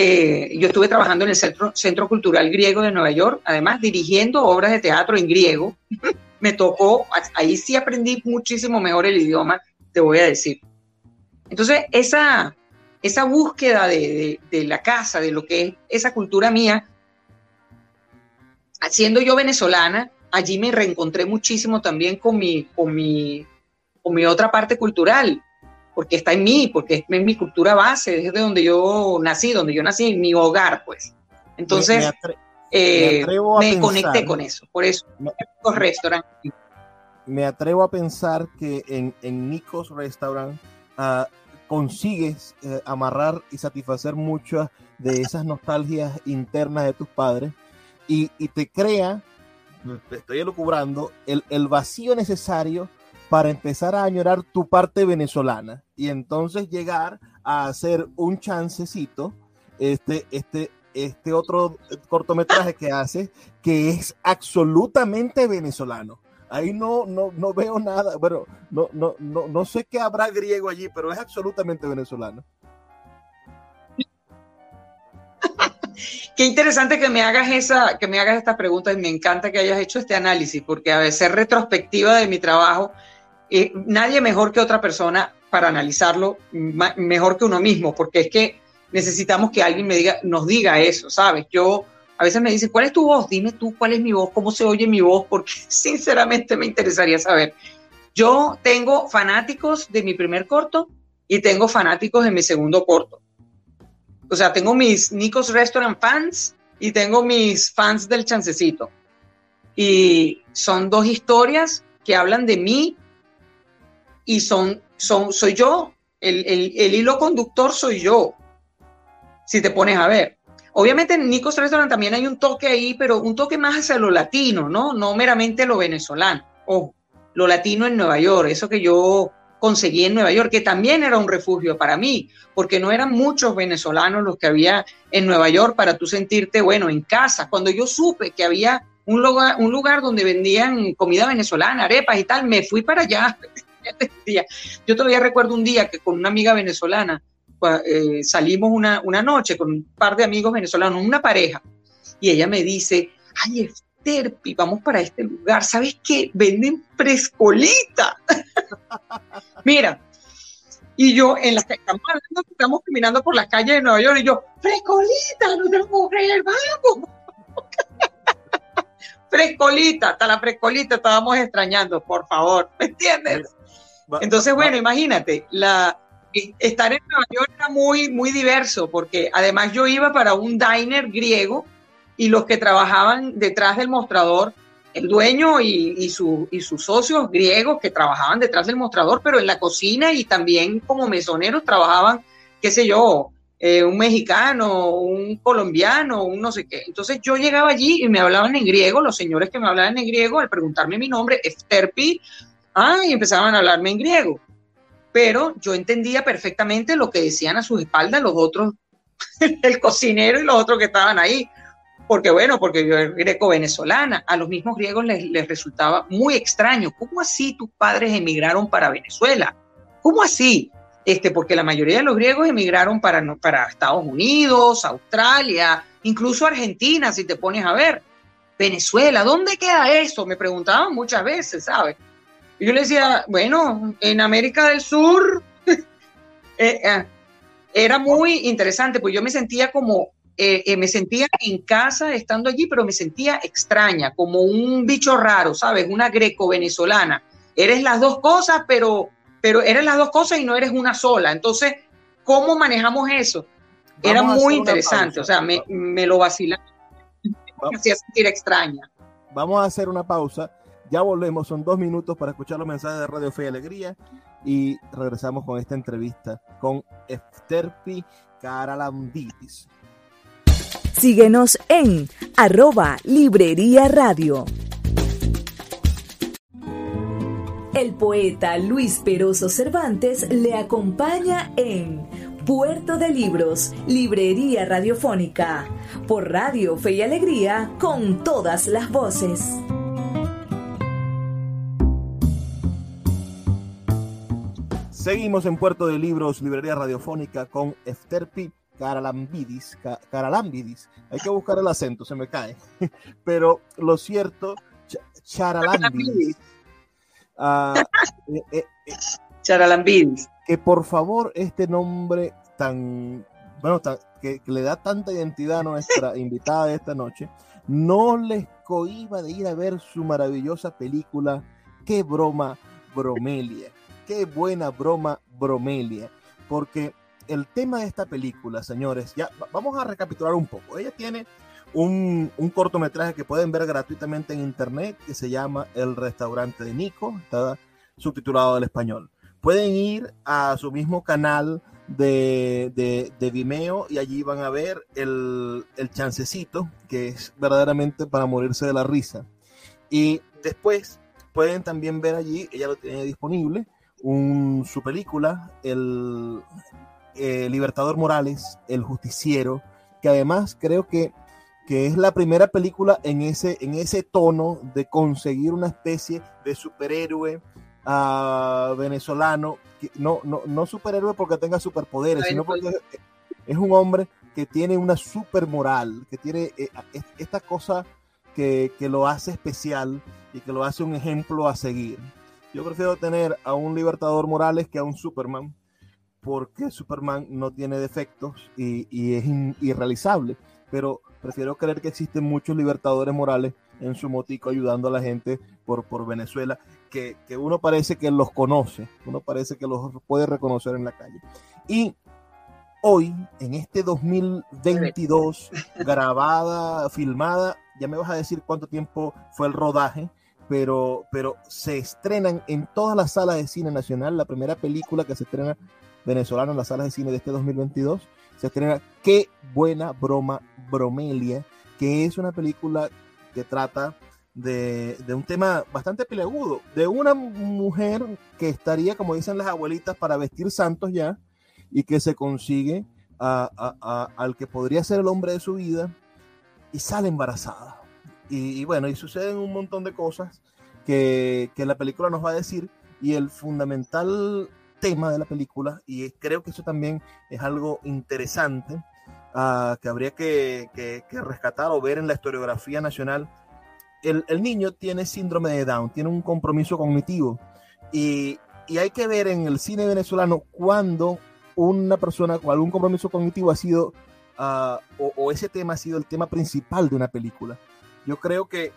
eh, yo estuve trabajando en el Centro, Cultural Griego de Nueva York, además dirigiendo obras de teatro en griego. me tocó, ahí sí aprendí muchísimo mejor el idioma, te voy a decir. Entonces, esa, búsqueda de, de la casa, de lo que es esa cultura mía, siendo yo venezolana, allí me reencontré muchísimo también con mi, con mi otra parte cultural, porque está en mí, porque es mi cultura base, es de donde yo nací, donde yo nací, en mi hogar, pues. Entonces, me, eh, conecté con eso, por eso, me, Restaurant. Me atrevo a pensar que en, en Nico's Restaurant uh, consigues eh, amarrar y satisfacer muchas de esas nostalgias internas de tus padres y, te crea, te estoy elucubrando, el, el vacío necesario para empezar a añorar tu parte venezolana y entonces llegar a hacer un chancecito, este, este, este otro cortometraje que hace, que es absolutamente venezolano. Ahí no, no, no veo nada, bueno, no, no, no, no sé qué habrá griego allí, pero es absolutamente venezolano. Qué interesante que me hagas esa, que me hagas esta pregunta y me encanta que hayas hecho este análisis, porque a veces retrospectiva de mi trabajo, eh, nadie mejor que otra persona para analizarlo, mejor que uno mismo, porque es que necesitamos que alguien me diga, nos diga eso, ¿sabes? Yo a veces me dicen, ¿cuál es tu voz? Dime tú cuál es mi voz, cómo se oye mi voz, porque sinceramente me interesaría saber. Yo tengo fanáticos de mi primer corto y tengo fanáticos de mi segundo corto o sea, tengo mis Nicos Restaurant fans y tengo mis fans del chancecito. Y son dos historias que hablan de mí y son, son, soy yo. El, el, hilo conductor soy yo. Si te pones a ver. Obviamente en Nicos Restaurant también hay un toque ahí, pero un toque más hacia lo latino, ¿no? No meramente lo venezolano. o lo latino en Nueva York, eso que yo conseguí en Nueva York, que también era un refugio para mí, porque no eran muchos venezolanos los que había en Nueva York para tú sentirte, bueno, en casa. Cuando yo supe que había un lugar, un lugar donde vendían comida venezolana, arepas y tal, me fui para allá. Yo todavía recuerdo un día que con una amiga venezolana eh, salimos una, una noche con un par de amigos venezolanos, una pareja, y ella me dice, ay, Terpi, vamos para este lugar. ¿Sabes qué? Venden frescolita. Mira, y yo en la estamos estamos caminando por las calles de Nueva York y yo, frescolita, no te creer, vamos. frescolita, hasta la frescolita estábamos extrañando, por favor, ¿me entiendes? Entonces, bueno, imagínate, la, estar en Nueva York era muy, muy diverso, porque además yo iba para un diner griego y los que trabajaban detrás del mostrador, el dueño y, y, y sus socios griegos que trabajaban detrás del mostrador, pero en la cocina y también como mesoneros trabajaban, qué sé yo, eh, un mexicano, un colombiano, un no sé qué. Entonces yo llegaba allí y me hablaban en griego, los señores que me hablaban en griego, al preguntarme mi nombre, Efterpi, ah, y empezaban a hablarme en griego. Pero yo entendía perfectamente lo que decían a sus espaldas los otros, el cocinero y los otros que estaban ahí. Porque bueno, porque yo era greco-venezolana, a los mismos griegos les, les resultaba muy extraño. ¿Cómo así tus padres emigraron para Venezuela? ¿Cómo así? Este, porque la mayoría de los griegos emigraron para, para Estados Unidos, Australia, incluso Argentina, si te pones a ver. Venezuela, ¿dónde queda eso? Me preguntaban muchas veces, ¿sabes? Y yo le decía, bueno, en América del Sur eh, eh, era muy interesante, pues yo me sentía como, eh, me sentía en casa estando allí, pero me sentía extraña, como un bicho raro, ¿sabes? Una greco-venezolana. Eres las dos cosas, pero pero eres las dos cosas y no eres una sola. Entonces, ¿cómo manejamos eso? Era muy interesante, o sea, me, me lo vacilaba, me hacía sentir extraña. Vamos a hacer una pausa, ya volvemos, son dos minutos para escuchar los mensajes de Radio Fe y Alegría y regresamos con esta entrevista con Efterpi Caralambidis. Síguenos en arroba Librería Radio. El poeta Luis Peroso Cervantes le acompaña en Puerto de Libros, Librería Radiofónica, por Radio Fe y Alegría, con todas las voces. Seguimos en Puerto de Libros, Librería Radiofónica, con Efterpi Caralambidis, Caralambidis. Hay que buscar el acento, se me cae. Pero lo cierto, Charalambidis Uh, eh, eh, Que por favor este nombre tan, bueno, que, le da tanta identidad a nuestra invitada de esta noche, no les cohiba de ir a ver su maravillosa película, Qué broma, Bromelia. Qué buena broma, Bromelia. Porque el tema de esta película, señores, ya vamos a recapitular un poco. Ella tiene un, cortometraje que pueden ver gratuitamente en internet que se llama El restaurante de Nico, está subtitulado al español. Pueden ir a su mismo canal de, de, Vimeo y allí van a ver el, el, chancecito, que es verdaderamente para morirse de la risa. Y después pueden también ver allí, ella lo tiene disponible, un, su película, el, el Libertador Morales, El Justiciero, que además creo que que es la primera película en ese, en ese tono de conseguir una especie de superhéroe uh, venezolano, que, no, no, no superhéroe porque tenga superpoderes, sino porque es, un hombre que tiene una super moral, que tiene eh, esta cosa que, que, lo hace especial y que lo hace un ejemplo a seguir. Yo prefiero tener a un Libertador Morales que a un Superman, porque Superman no tiene defectos y, y es irrealizable, pero prefiero creer que existen muchos libertadores morales en su motico ayudando a la gente por, por Venezuela, que, que, uno parece que los conoce, uno parece que los puede reconocer en la calle. Y hoy, en este 2022, grabada, filmada, ya me vas a decir cuánto tiempo fue el rodaje, pero, pero se estrenan en todas las salas de cine nacional, la primera película que se estrena venezolana en las salas de cine de este 2022 se estrena Qué buena broma, Bromelia, que es una película que trata de, un tema bastante peleagudo, de una mujer que estaría, como dicen las abuelitas, para vestir santos ya, y que se consigue al que podría ser el hombre de su vida y sale embarazada. Y, bueno, y suceden un montón de cosas que, que la película nos va a decir, y el fundamental tema de la película y creo que eso también es algo interesante uh, que habría que, que, rescatar o ver en la historiografía nacional. El, el, niño tiene síndrome de Down, tiene un compromiso cognitivo y, y hay que ver en el cine venezolano cuando una persona con algún compromiso cognitivo ha sido, uh, o, o, ese tema ha sido el tema principal de una película. Yo creo que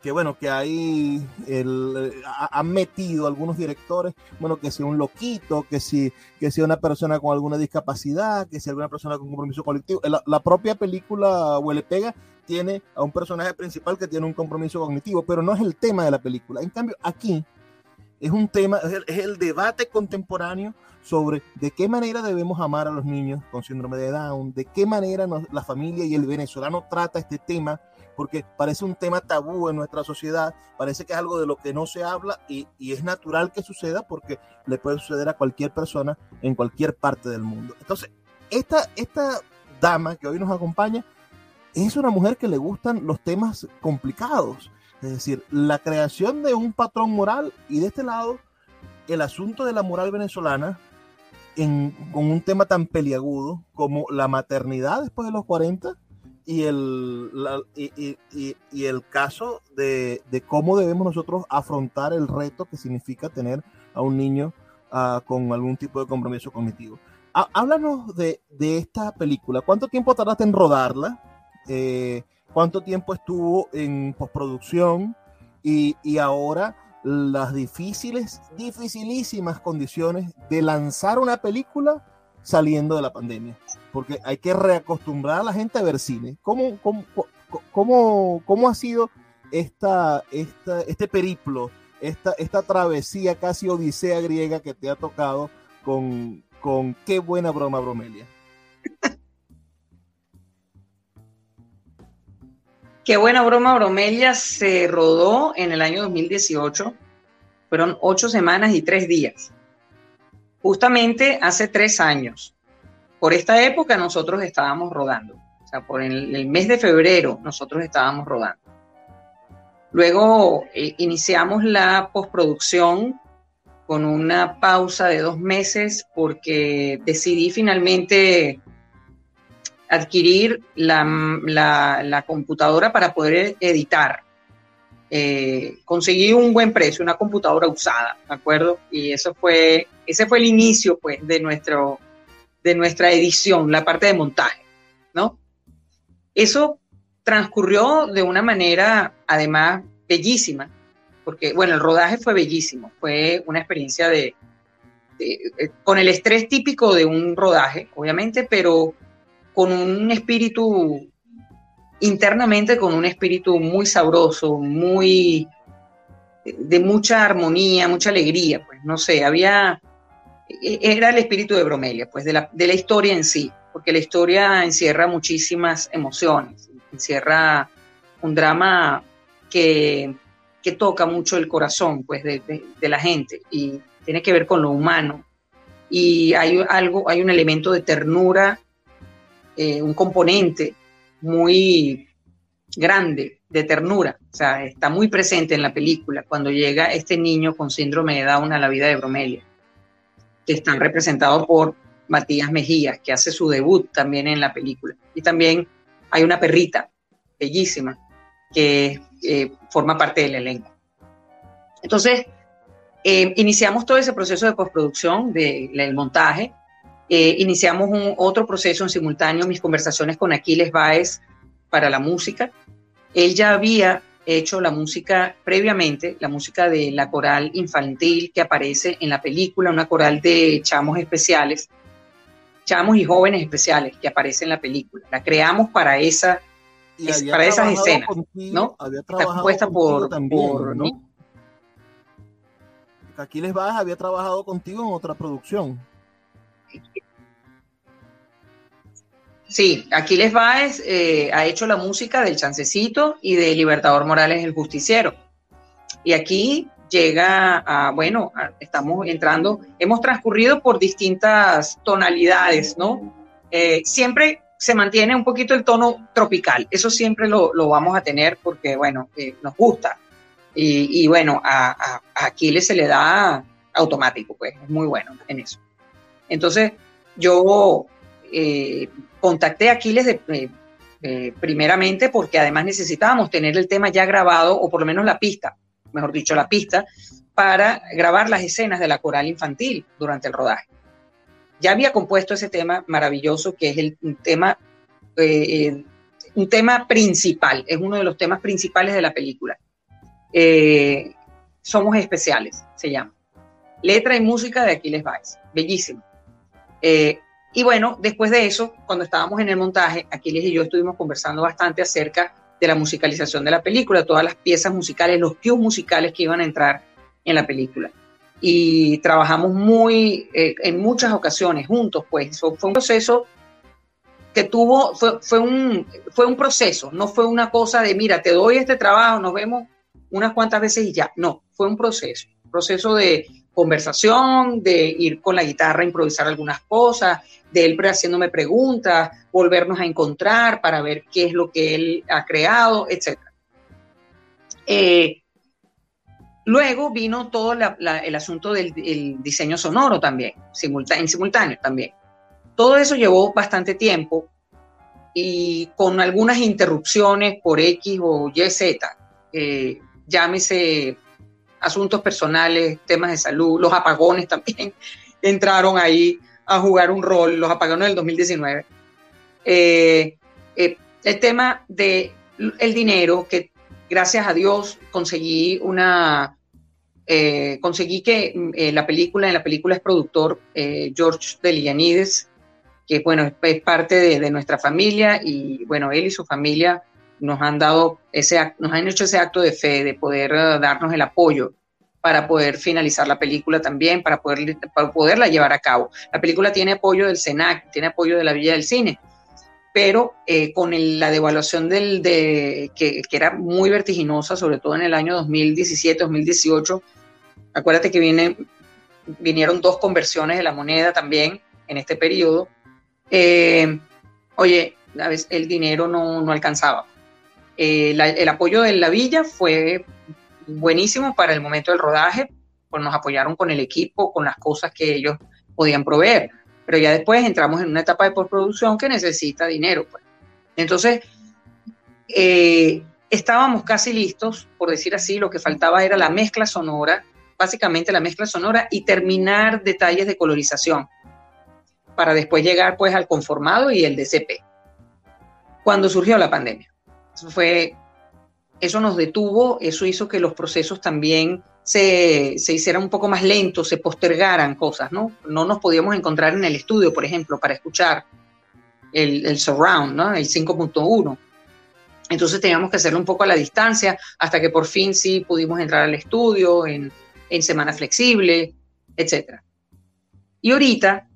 que bueno, que hay, el, han metido algunos directores, bueno, que sea un loquito, que si, que sea una persona con alguna discapacidad, que sea alguna persona con compromiso colectivo. La, propia película Huele Pega tiene a un personaje principal que tiene un compromiso cognitivo, pero no es el tema de la película. En cambio, aquí es un tema, es el, debate contemporáneo sobre de qué manera debemos amar a los niños con síndrome de Down, de qué manera la familia y el venezolano trata este tema, porque parece un tema tabú en nuestra sociedad, parece que es algo de lo que no se habla y, y es natural que suceda porque le puede suceder a cualquier persona en cualquier parte del mundo. Entonces, esta, esta dama que hoy nos acompaña es una mujer que le gustan los temas complicados es decir, la creación de un patrón moral y de este lado, el asunto de la moral venezolana con un tema tan peliagudo como la maternidad después de los 40 y el, y, el caso de, cómo debemos nosotros afrontar el reto que significa tener a un niño ah, con algún tipo de compromiso cognitivo. háblanos de, esta película. ¿Cuánto tiempo tardaste en rodarla? Eh, cuánto tiempo estuvo en postproducción y, y ahora las difíciles, dificilísimas condiciones de lanzar una película saliendo de la pandemia. Porque hay que reacostumbrar a la gente a ver cine. ¿Cómo, cómo, cómo, cómo ha sido esta, esta, este periplo, esta, esta travesía casi odisea griega que te ha tocado con, con qué buena broma, Bromelia? Qué buena broma, Bromelia se rodó en el año 2018. Fueron ocho semanas y tres días. Justamente hace tres años. Por esta época nosotros estábamos rodando. O sea, por el, mes de febrero nosotros estábamos rodando. Luego eh, iniciamos la postproducción con una pausa de dos meses porque decidí finalmente adquirir la, computadora para poder editar. Eh, conseguí un buen precio, una computadora usada, ¿de acuerdo? Y eso fue, ese fue el inicio, pues, de, nuestro, de nuestra edición, la parte de montaje, ¿no? Eso transcurrió de una manera, además, bellísima, porque, bueno, el rodaje fue bellísimo, fue una experiencia de, de con el estrés típico de un rodaje, obviamente, pero con un espíritu, internamente con un espíritu muy sabroso, muy de mucha armonía, mucha alegría, pues no sé, había, e, era el espíritu de Bromelia, pues de la, historia en sí, porque la historia encierra muchísimas emociones, encierra un drama que, que toca mucho el corazón, pues, de, de, la gente y tiene que ver con lo humano. Y hay algo, hay un elemento de ternura eh, un componente muy grande de ternura, o sea, está muy presente en la película cuando llega este niño con síndrome de Down a la vida de Bromelia, que están representados por Matías Mejías, que hace su debut también en la película. Y también hay una perrita bellísima que eh, forma parte del elenco. Entonces, eh, iniciamos todo ese proceso de postproducción, del montaje, eh, iniciamos un, otro proceso en simultáneo, mis conversaciones con Aquiles Báez para la música. Él ya había hecho la música previamente, la música de la coral infantil que aparece en la película, una coral de chamos especiales, chamos y jóvenes especiales que aparece en la película. La creamos para esa para esas escenas, ¿no? Está compuesta por, por ¿no? Aquiles Báez había trabajado contigo en otra producción. Sí, Aquiles Báez eh, ha hecho la música del Chancecito y de Libertador Morales el Justiciero. Y aquí llega a, bueno, estamos entrando, hemos transcurrido por distintas tonalidades, ¿no? Eh, siempre se mantiene un poquito el tono tropical, eso siempre lo, vamos a tener porque, bueno, eh, nos gusta. Y, bueno, a, a, Aquiles se le da automático, pues, es muy bueno en eso. Entonces, yo eh, contacté a Aquiles de, eh, eh, primeramente porque además necesitábamos tener el tema ya grabado, o por lo menos la pista, mejor dicho, la pista, para grabar las escenas de la coral infantil durante el rodaje. Ya había compuesto ese tema maravilloso que es el tema, un tema principal, es uno de los temas principales de la película. Somos Especiales, se llama. Letra y música de Aquiles Baez. Bellísimo. Eh, y bueno, después de eso, cuando estábamos en el montaje, Aquiles y yo estuvimos conversando bastante acerca de la musicalización de la película, todas las piezas musicales, los cues musicales que iban a entrar en la película. Y trabajamos muy, eh, en muchas ocasiones juntos, pues. fue un proceso que tuvo, fue, fue, un, fue un proceso, no fue una cosa de, mira, te doy este trabajo, nos vemos unas cuantas veces y ya. No, fue un proceso, proceso de conversación, de ir con la guitarra a improvisar algunas cosas, de él haciéndome preguntas, volvernos a encontrar para ver qué es lo que él ha creado, etc. Eh, luego vino todo el asunto del diseño sonoro también, en simultáneo también. Todo eso llevó bastante tiempo y con algunas interrupciones por X o Y, Z, eh, llámese asuntos personales, temas de salud, los apagones también entraron ahí a jugar un rol, los apagones del 2019. Eh, eh, el tema de el dinero, que gracias a Dios conseguí una, eh, conseguí que la película, en la película es productor George Delianides, que bueno, es, parte de, nuestra familia y bueno, él y su familia nos han dado ese, nos han hecho ese acto de fe de poder darnos el apoyo para poder finalizar la película también, para, poder, para poderla llevar a cabo. La película tiene apoyo del SENAC, tiene apoyo de la Villa del Cine, pero eh, con la devaluación del, de, que, que, era muy vertiginosa, sobre todo en el año 2017-2018, acuérdate que viene, vinieron dos conversiones de la moneda también en este periodo. Eh, oye, a veces el dinero no, no alcanzaba. Eh, el apoyo de la villa fue buenísimo para el momento del rodaje, pues nos apoyaron con el equipo, con las cosas que ellos podían proveer. Pero ya después entramos en una etapa de postproducción que necesita dinero. Pues. Entonces, eh, estábamos casi listos, por decir así, lo que faltaba era la mezcla sonora, básicamente la mezcla sonora y terminar detalles de colorización para después llegar pues al conformado y el DCP. Cuando surgió la pandemia. Fue eso nos detuvo, eso hizo que los procesos también se, se, hicieran un poco más lentos, se postergaran cosas, ¿no? No nos podíamos encontrar en el estudio, por ejemplo, para escuchar el, el surround, ¿no? El 5.1. Entonces teníamos que hacerlo un poco a la distancia hasta que por fin sí pudimos entrar al estudio en, en semana flexible, etc. Y ahorita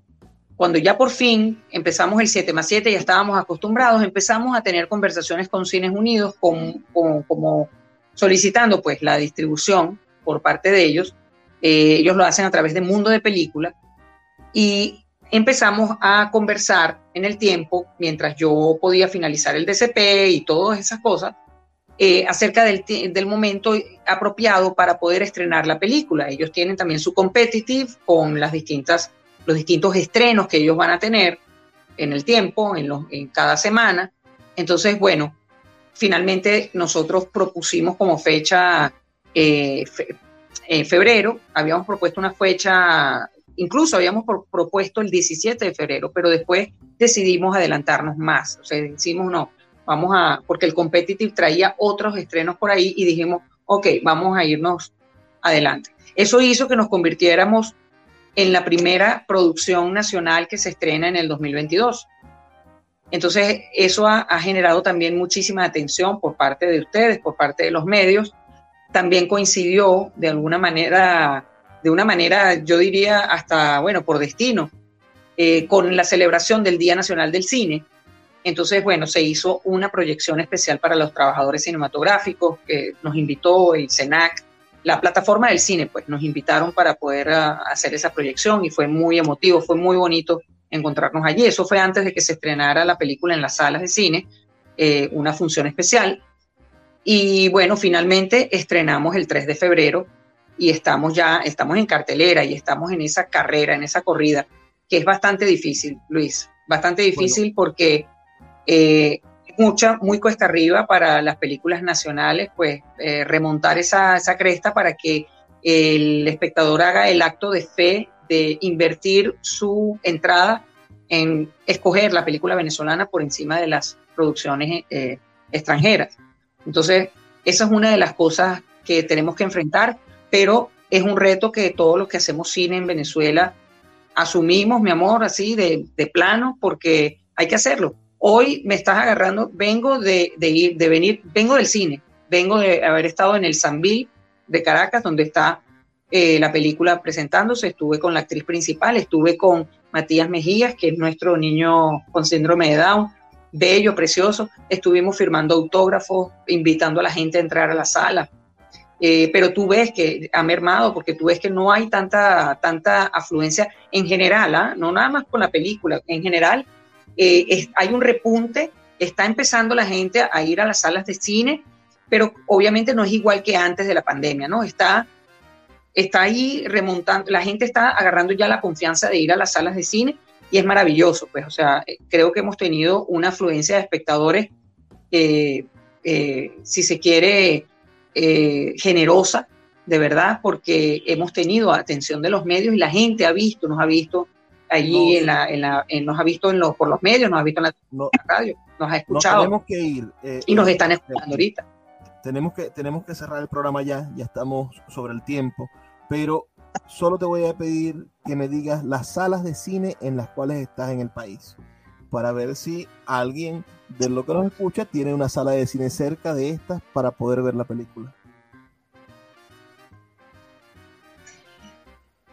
cuando ya por fin empezamos el 7 más 7, ya estábamos acostumbrados, empezamos a tener conversaciones con Cines Unidos, como solicitando pues la distribución por parte de ellos. Eh, ellos lo hacen a través de Mundo de Película y empezamos a conversar en el tiempo, mientras yo podía finalizar el DCP y todas esas cosas, eh, acerca del, del, momento apropiado para poder estrenar la película. Ellos tienen también su competitive con las distintas los distintos estrenos que ellos van a tener en el tiempo, en, los, en cada semana. Entonces, bueno, finalmente nosotros propusimos como fecha eh, en febrero, habíamos propuesto una fecha, incluso habíamos propuesto el 17 de febrero, pero después decidimos adelantarnos más. O sea, decimos no, vamos a, porque el competitive traía otros estrenos por ahí y dijimos, ok, vamos a irnos adelante. Eso hizo que nos convirtiéramos en la primera producción nacional que se estrena en el 2022. Entonces, eso ha, generado también muchísima atención por parte de ustedes, por parte de los medios. También coincidió de alguna manera, de una manera, yo diría hasta, bueno, por destino, eh, con la celebración del Día Nacional del Cine. Entonces, bueno, se hizo una proyección especial para los trabajadores cinematográficos, que nos invitó el CENAC, la plataforma del cine, pues nos invitaron para poder ah, hacer esa proyección y fue muy emotivo, fue muy bonito encontrarnos allí. Eso fue antes de que se estrenara la película en las salas de cine, eh, una función especial. Y bueno, finalmente estrenamos el 3 de febrero y estamos ya, estamos en cartelera y estamos en esa carrera, en esa corrida, que es bastante difícil, Luis, bastante difícil porque eh, mucha, muy cuesta arriba para las películas nacionales, pues eh, remontar esa, esa cresta para que el espectador haga el acto de fe de invertir su entrada en escoger la película venezolana por encima de las producciones eh, extranjeras. Entonces, esa es una de las cosas que tenemos que enfrentar, pero es un reto que todos los que hacemos cine en Venezuela asumimos, mi amor, así de, de plano, porque hay que hacerlo. Hoy me estás agarrando, vengo de, ir, de venir, vengo del cine, vengo de haber estado en el Sambil de Caracas, donde está eh, la película presentándose, estuve con la actriz principal, estuve con Matías Mejías, que es nuestro niño con síndrome de Down, bello, precioso, estuvimos firmando autógrafos, invitando a la gente a entrar a la sala, eh, pero tú ves que ha mermado porque tú ves que no hay tanta, tanta afluencia en general, ¿ah? no nada más con la película, en general eh, hay un repunte, está empezando la gente a ir a las salas de cine, pero obviamente no es igual que antes de la pandemia, ¿no? Está, está ahí remontando, la gente está agarrando ya la confianza de ir a las salas de cine y es maravilloso, pues, o sea, eh, creo que hemos tenido una afluencia de espectadores, si se quiere, eh, generosa, de verdad, porque hemos tenido atención de los medios y la gente ha visto, nos ha visto allí en la, en la nos ha visto en los, por los medios, nos ha visto en la, radio, nos ha escuchado. tenemos que ir. Eh, y nos eh, están escuchando ahorita. Tenemos que, tenemos que cerrar el programa ya, ya estamos sobre el tiempo, pero solo te voy a pedir que me digas las salas de cine en las cuales estás en el país, para ver si alguien de lo que nos escucha tiene una sala de cine cerca de estas para poder ver la película.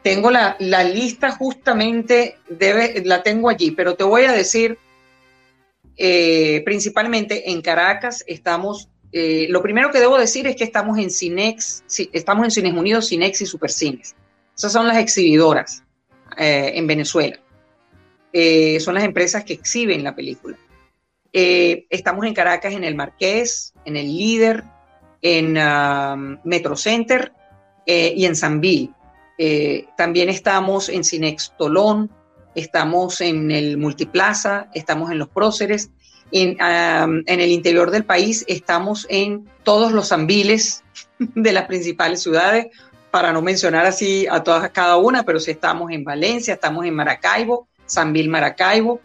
Tengo la, lista justamente, la tengo allí, pero te voy a decir, eh, principalmente en Caracas estamos, eh, lo primero que debo decir es que estamos en Cinex, estamos en Cines Unidos, Cinex y Supercines. Esas son las exhibidoras eh, en Venezuela. son las empresas que exhiben la película. Eh, estamos en Caracas, en el Marqués, en el Líder, en um, Metro Center eh, y en Sanville. Eh, también estamos en Cinex Tolón, estamos en el Multiplaza, estamos en los Próceres. En, um, en el interior del país estamos en todos los Sanviles de las principales ciudades, para no mencionar así a todas cada una, pero sí estamos en Valencia, estamos en Maracaibo, Sanville Maracaibo,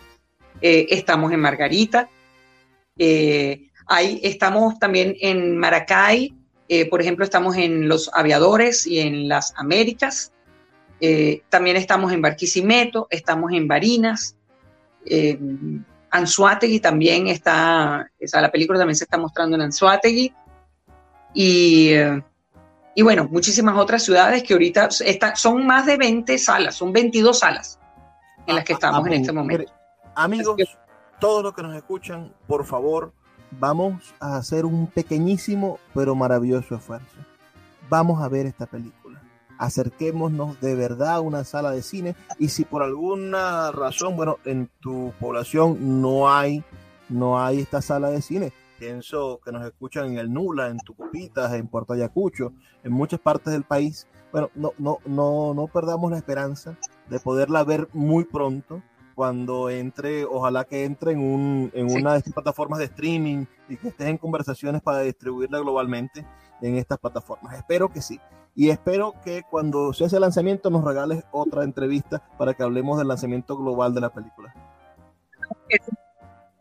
estamos en Margarita, eh, ahí estamos también en Maracay, eh, por ejemplo, estamos en los aviadores y en las Américas. Eh, también estamos en Barquisimeto, estamos en Barinas. Anzuategui también está, o sea, la película también se está mostrando en Anzuategui. Y, y bueno, muchísimas otras ciudades que ahorita está, son más de 20 salas, son 22 salas en las que ah, estamos en este momento. Amigos, todos los que nos escuchan, por favor, vamos a hacer un pequeñísimo pero maravilloso esfuerzo. Vamos a ver esta película. Acerquémonos de verdad a una sala de cine y si por alguna razón, bueno, en tu población no hay no hay esta sala de cine, pienso que nos escuchan en el Nula, en Tucupitas, en Puerto Ayacucho, en muchas partes del país. Bueno, no, no, no, no perdamos la esperanza de poderla ver muy pronto cuando entre, ojalá que entre en, un, en una de estas plataformas de streaming y que estés en conversaciones para distribuirla globalmente en estas plataformas. Espero que sí. Y espero que cuando se hace el lanzamiento nos regales otra entrevista para que hablemos del lanzamiento global de la película.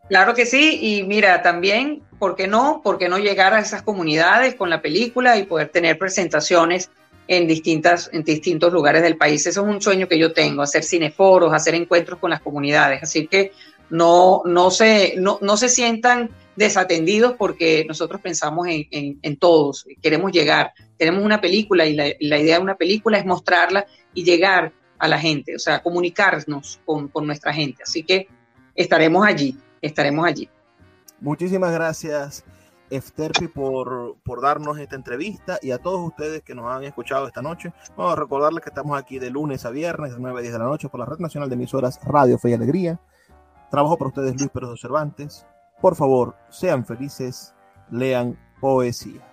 Claro que sí, y mira, también, ¿por qué no? ¿Por qué no llegar a esas comunidades con la película y poder tener presentaciones en, distintas, en distintos lugares del país. Eso es un sueño que yo tengo, hacer cineforos, hacer encuentros con las comunidades. Así que no, no, se, no, no se sientan desatendidos porque nosotros pensamos en, en, todos, queremos llegar. Tenemos una película y la, la, idea de una película es mostrarla y llegar a la gente, o sea, comunicarnos con, con nuestra gente. Así que estaremos allí, estaremos allí. Muchísimas gracias. Efterpi por, por darnos esta entrevista y a todos ustedes que nos han escuchado esta noche. Vamos a recordarles que estamos aquí de lunes a viernes, de 9 a 10 de la noche, por la Red Nacional de Emisoras Radio Fe y Alegría. Trabajo para ustedes Luis Pérez Cervantes. Por favor, sean felices, lean poesía.